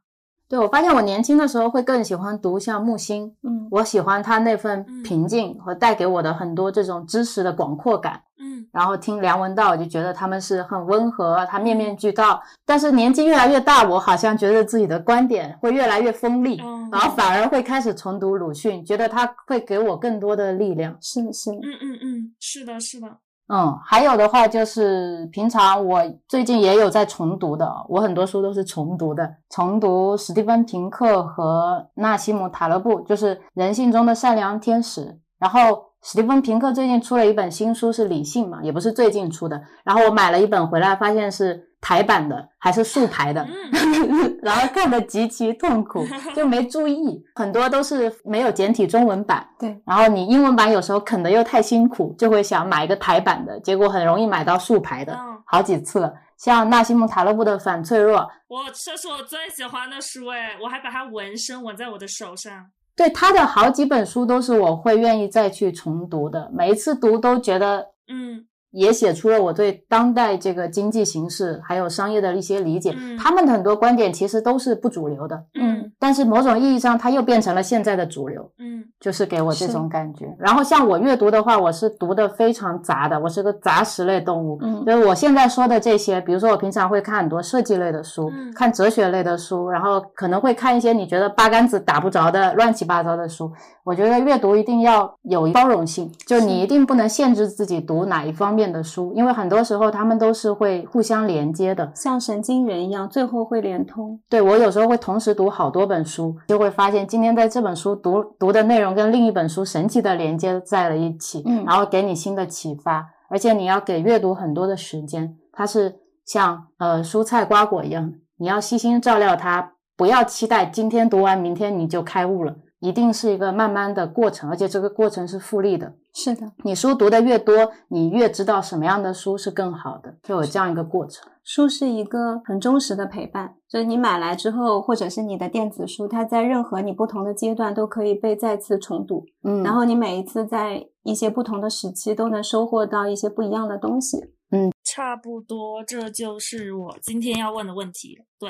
对，我发现我年轻的时候会更喜欢读像木心，嗯，我喜欢他那份平静和带给我的很多这种知识的广阔感，嗯，然后听梁文道，我就觉得他们是很温和，他面面俱到。但是年纪越来越大，我好像觉得自己的观点会越来越锋利，然后反而会开始重读鲁迅，觉得他会给我更多的力量。是是，嗯嗯嗯，是的，是的。嗯，还有的话就是平常我最近也有在重读的，我很多书都是重读的，重读史蒂芬平克和纳西姆塔勒布，就是人性中的善良天使。然后史蒂芬平克最近出了一本新书是理性嘛，也不是最近出的，然后我买了一本回来，发现是。台版的还是竖排的，然后看的极其痛苦，就没注意，很多都是没有简体中文版。对，然后你英文版有时候啃的又太辛苦，就会想买一个台版的，结果很容易买到竖排的，好几次了。像纳西姆塔勒布的《反脆弱》，我这是我最喜欢的书哎，我还把它纹身纹在我的手上。对他的好几本书都是我会愿意再去重读的，每一次读都觉得嗯。也写出了我对当代这个经济形势还有商业的一些理解。他们的很多观点其实都是不主流的，嗯，但是某种意义上，它又变成了现在的主流，嗯，就是给我这种感觉。然后像我阅读的话，我是读的非常杂的，我是个杂食类动物。嗯，就是我现在说的这些，比如说我平常会看很多设计类的书，看哲学类的书，然后可能会看一些你觉得八竿子打不着的乱七八糟的书。我觉得阅读一定要有包容性，就你一定不能限制自己读哪一方面的书，因为很多时候他们都是会互相连接的，像神经元一样，最后会连通。对我有时候会同时读好多本书，就会发现今天在这本书读读的内容跟另一本书神奇的连接在了一起，嗯，然后给你新的启发，而且你要给阅读很多的时间，它是像呃蔬菜瓜果一样，你要细心照料它，不要期待今天读完明天你就开悟了。一定是一个慢慢的过程，而且这个过程是复利的。是的，你书读的越多，你越知道什么样的书是更好的，就有这样一个过程。书是一个很忠实的陪伴，就是你买来之后，或者是你的电子书，它在任何你不同的阶段都可以被再次重读。嗯，然后你每一次在一些不同的时期都能收获到一些不一样的东西。嗯，差不多，这就是我今天要问的问题。对。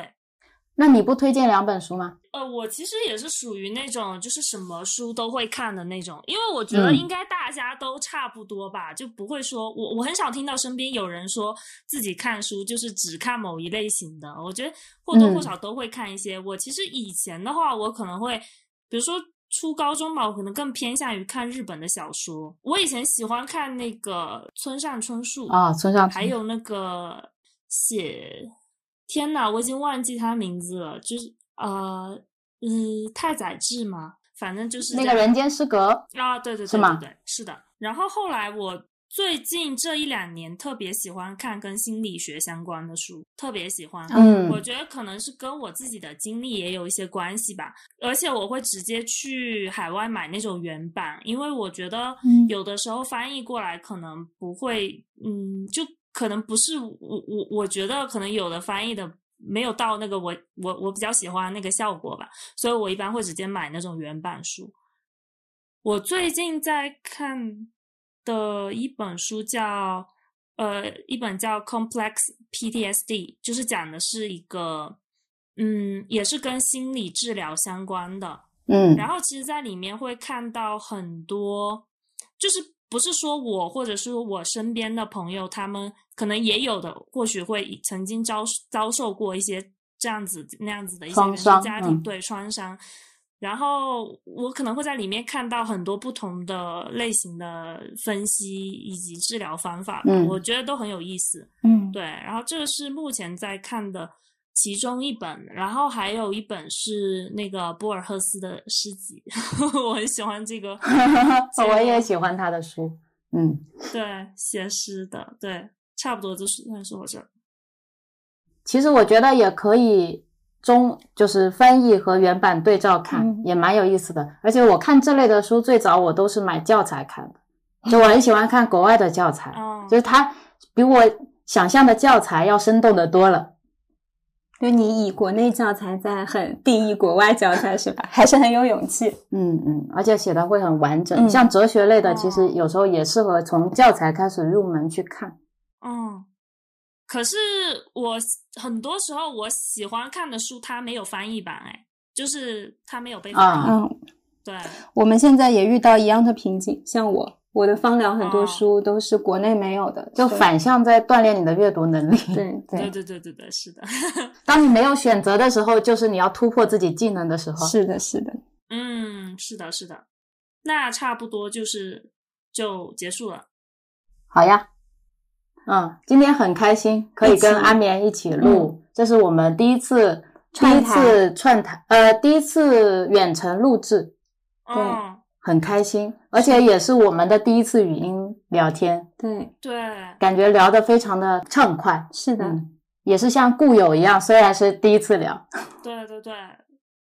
那你不推荐两本书吗？呃，我其实也是属于那种就是什么书都会看的那种，因为我觉得应该大家都差不多吧，就不会说我我很少听到身边有人说自己看书就是只看某一类型的。我觉得或多或少都会看一些。我其实以前的话，我可能会，比如说初高中吧，我可能更偏向于看日本的小说。我以前喜欢看那个村上春树啊，村上还有那个写。天呐，我已经忘记他名字了，就是呃，嗯，太宰治嘛？反正就是那个人间失格啊，对对对，是吗对对，是的。然后后来我最近这一两年特别喜欢看跟心理学相关的书，特别喜欢。嗯我觉得可能是跟我自己的经历也有一些关系吧，而且我会直接去海外买那种原版，因为我觉得嗯有的时候翻译过来可能不会，嗯，就可能不是我我我觉得可能有的翻译的没有到那个我我我比较喜欢那个效果吧，所以我一般会直接买那种原版书。我最近在看的一本书叫呃，一本叫《Complex PTSD》，就是讲的是一个嗯，也是跟心理治疗相关的。嗯然后其实，在里面会看到很多，就是不是说我或者是我身边的朋友，他们可能也有的，或许会曾经遭遭受过一些这样子那样子的一些家庭嗯对创伤。然后我可能会在里面看到很多不同的类型的分析以及治疗方法吧，嗯我觉得都很有意思。嗯对，然后这个是目前在看的其中一本，然后还有一本是那个博尔赫斯的诗集，我很喜欢这个 这我也喜欢他的书。嗯，对写诗的，对，差不多就是算是我这儿。其实我觉得也可以中，就是翻译和原版对照看，嗯也蛮有意思的。而且我看这类的书，最早我都是买教材看的，就我很喜欢看国外的教材，哦就是它比我想象的教材要生动的多了。就你以国内教材在很定义国外教材是吧？还是很有勇气。嗯嗯，而且写的会很完整。嗯像哲学类的，其实哦有时候也适合从教材开始入门去看。嗯，可是我很多时候我喜欢看的书，它没有翻译版，哎，就是它没有被翻嗯，对，我们现在也遇到一样的瓶颈，像我，我的芳疗很多哦书都是国内没有的，就反向在锻炼你的阅读能力。对对对对对对对，是的，当你没有选择的时候，就是你要突破自己技能的时候。是的，是的。嗯，是的，是的，那差不多就是就结束了。好呀，嗯，今天很开心，可以跟阿棉一起录，这是我们第一次第一次串台，呃，第一次远程录制，对嗯，很开心，而且也是我们的第一次语音聊天，对，对，感觉聊得非常的畅快，是的，嗯，也是像故友一样，虽然是第一次聊，对对对。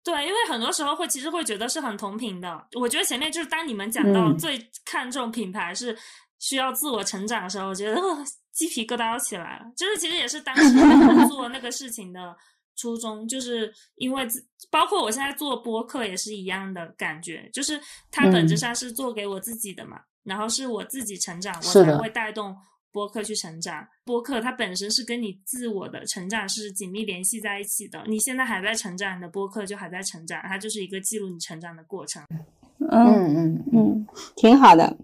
对，因为很多时候会其实会觉得是很同频的。我觉得前面就是当你们讲到嗯。最看重品牌是需要自我成长的时候，我觉得、呃鸡皮疙瘩要起来了。就是其实也是当时做那个事情的初衷，就是因为自包括我现在做播客也是一样的感觉，就是它本质嗯上是做给我自己的嘛，然后是我自己成长，我才会带动。播客去成长，播客它本身是跟你自我的成长是紧密联系在一起的。你现在还在成长，你的播客就还在成长，它就是一个记录你成长的过程。嗯嗯嗯嗯，挺好的。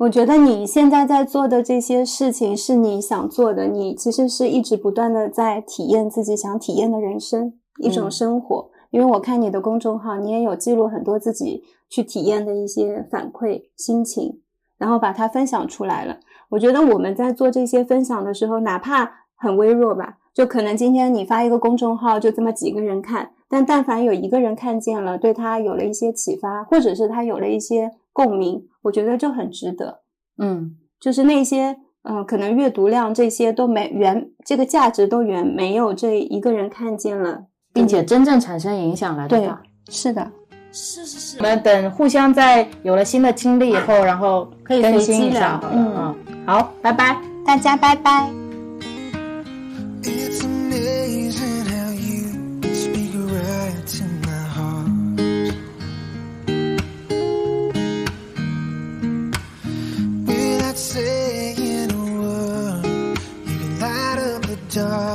我觉得你现在在做的这些事情是你想做的，你其实是一直不断的在体验自己想体验的人生，一种嗯生活。因为我看你的公众号，你也有记录很多自己去体验的一些反馈心情，然后把它分享出来了。我觉得我们在做这些分享的时候，哪怕很微弱吧，就可能今天你发一个公众号，就这么几个人看，但但凡有一个人看见了，对他有了一些启发，或者是他有了一些共鸣，我觉得就很值得。嗯就是那些嗯、呃可能阅读量这些都没原，这个价值都远没有这一个人看见了，并且真正产生影响来的对大。是的，是是是我，们等互相在有了新的经历以后，然后可以更新一下聊好了。嗯，好，拜拜。大家拜拜。Dark.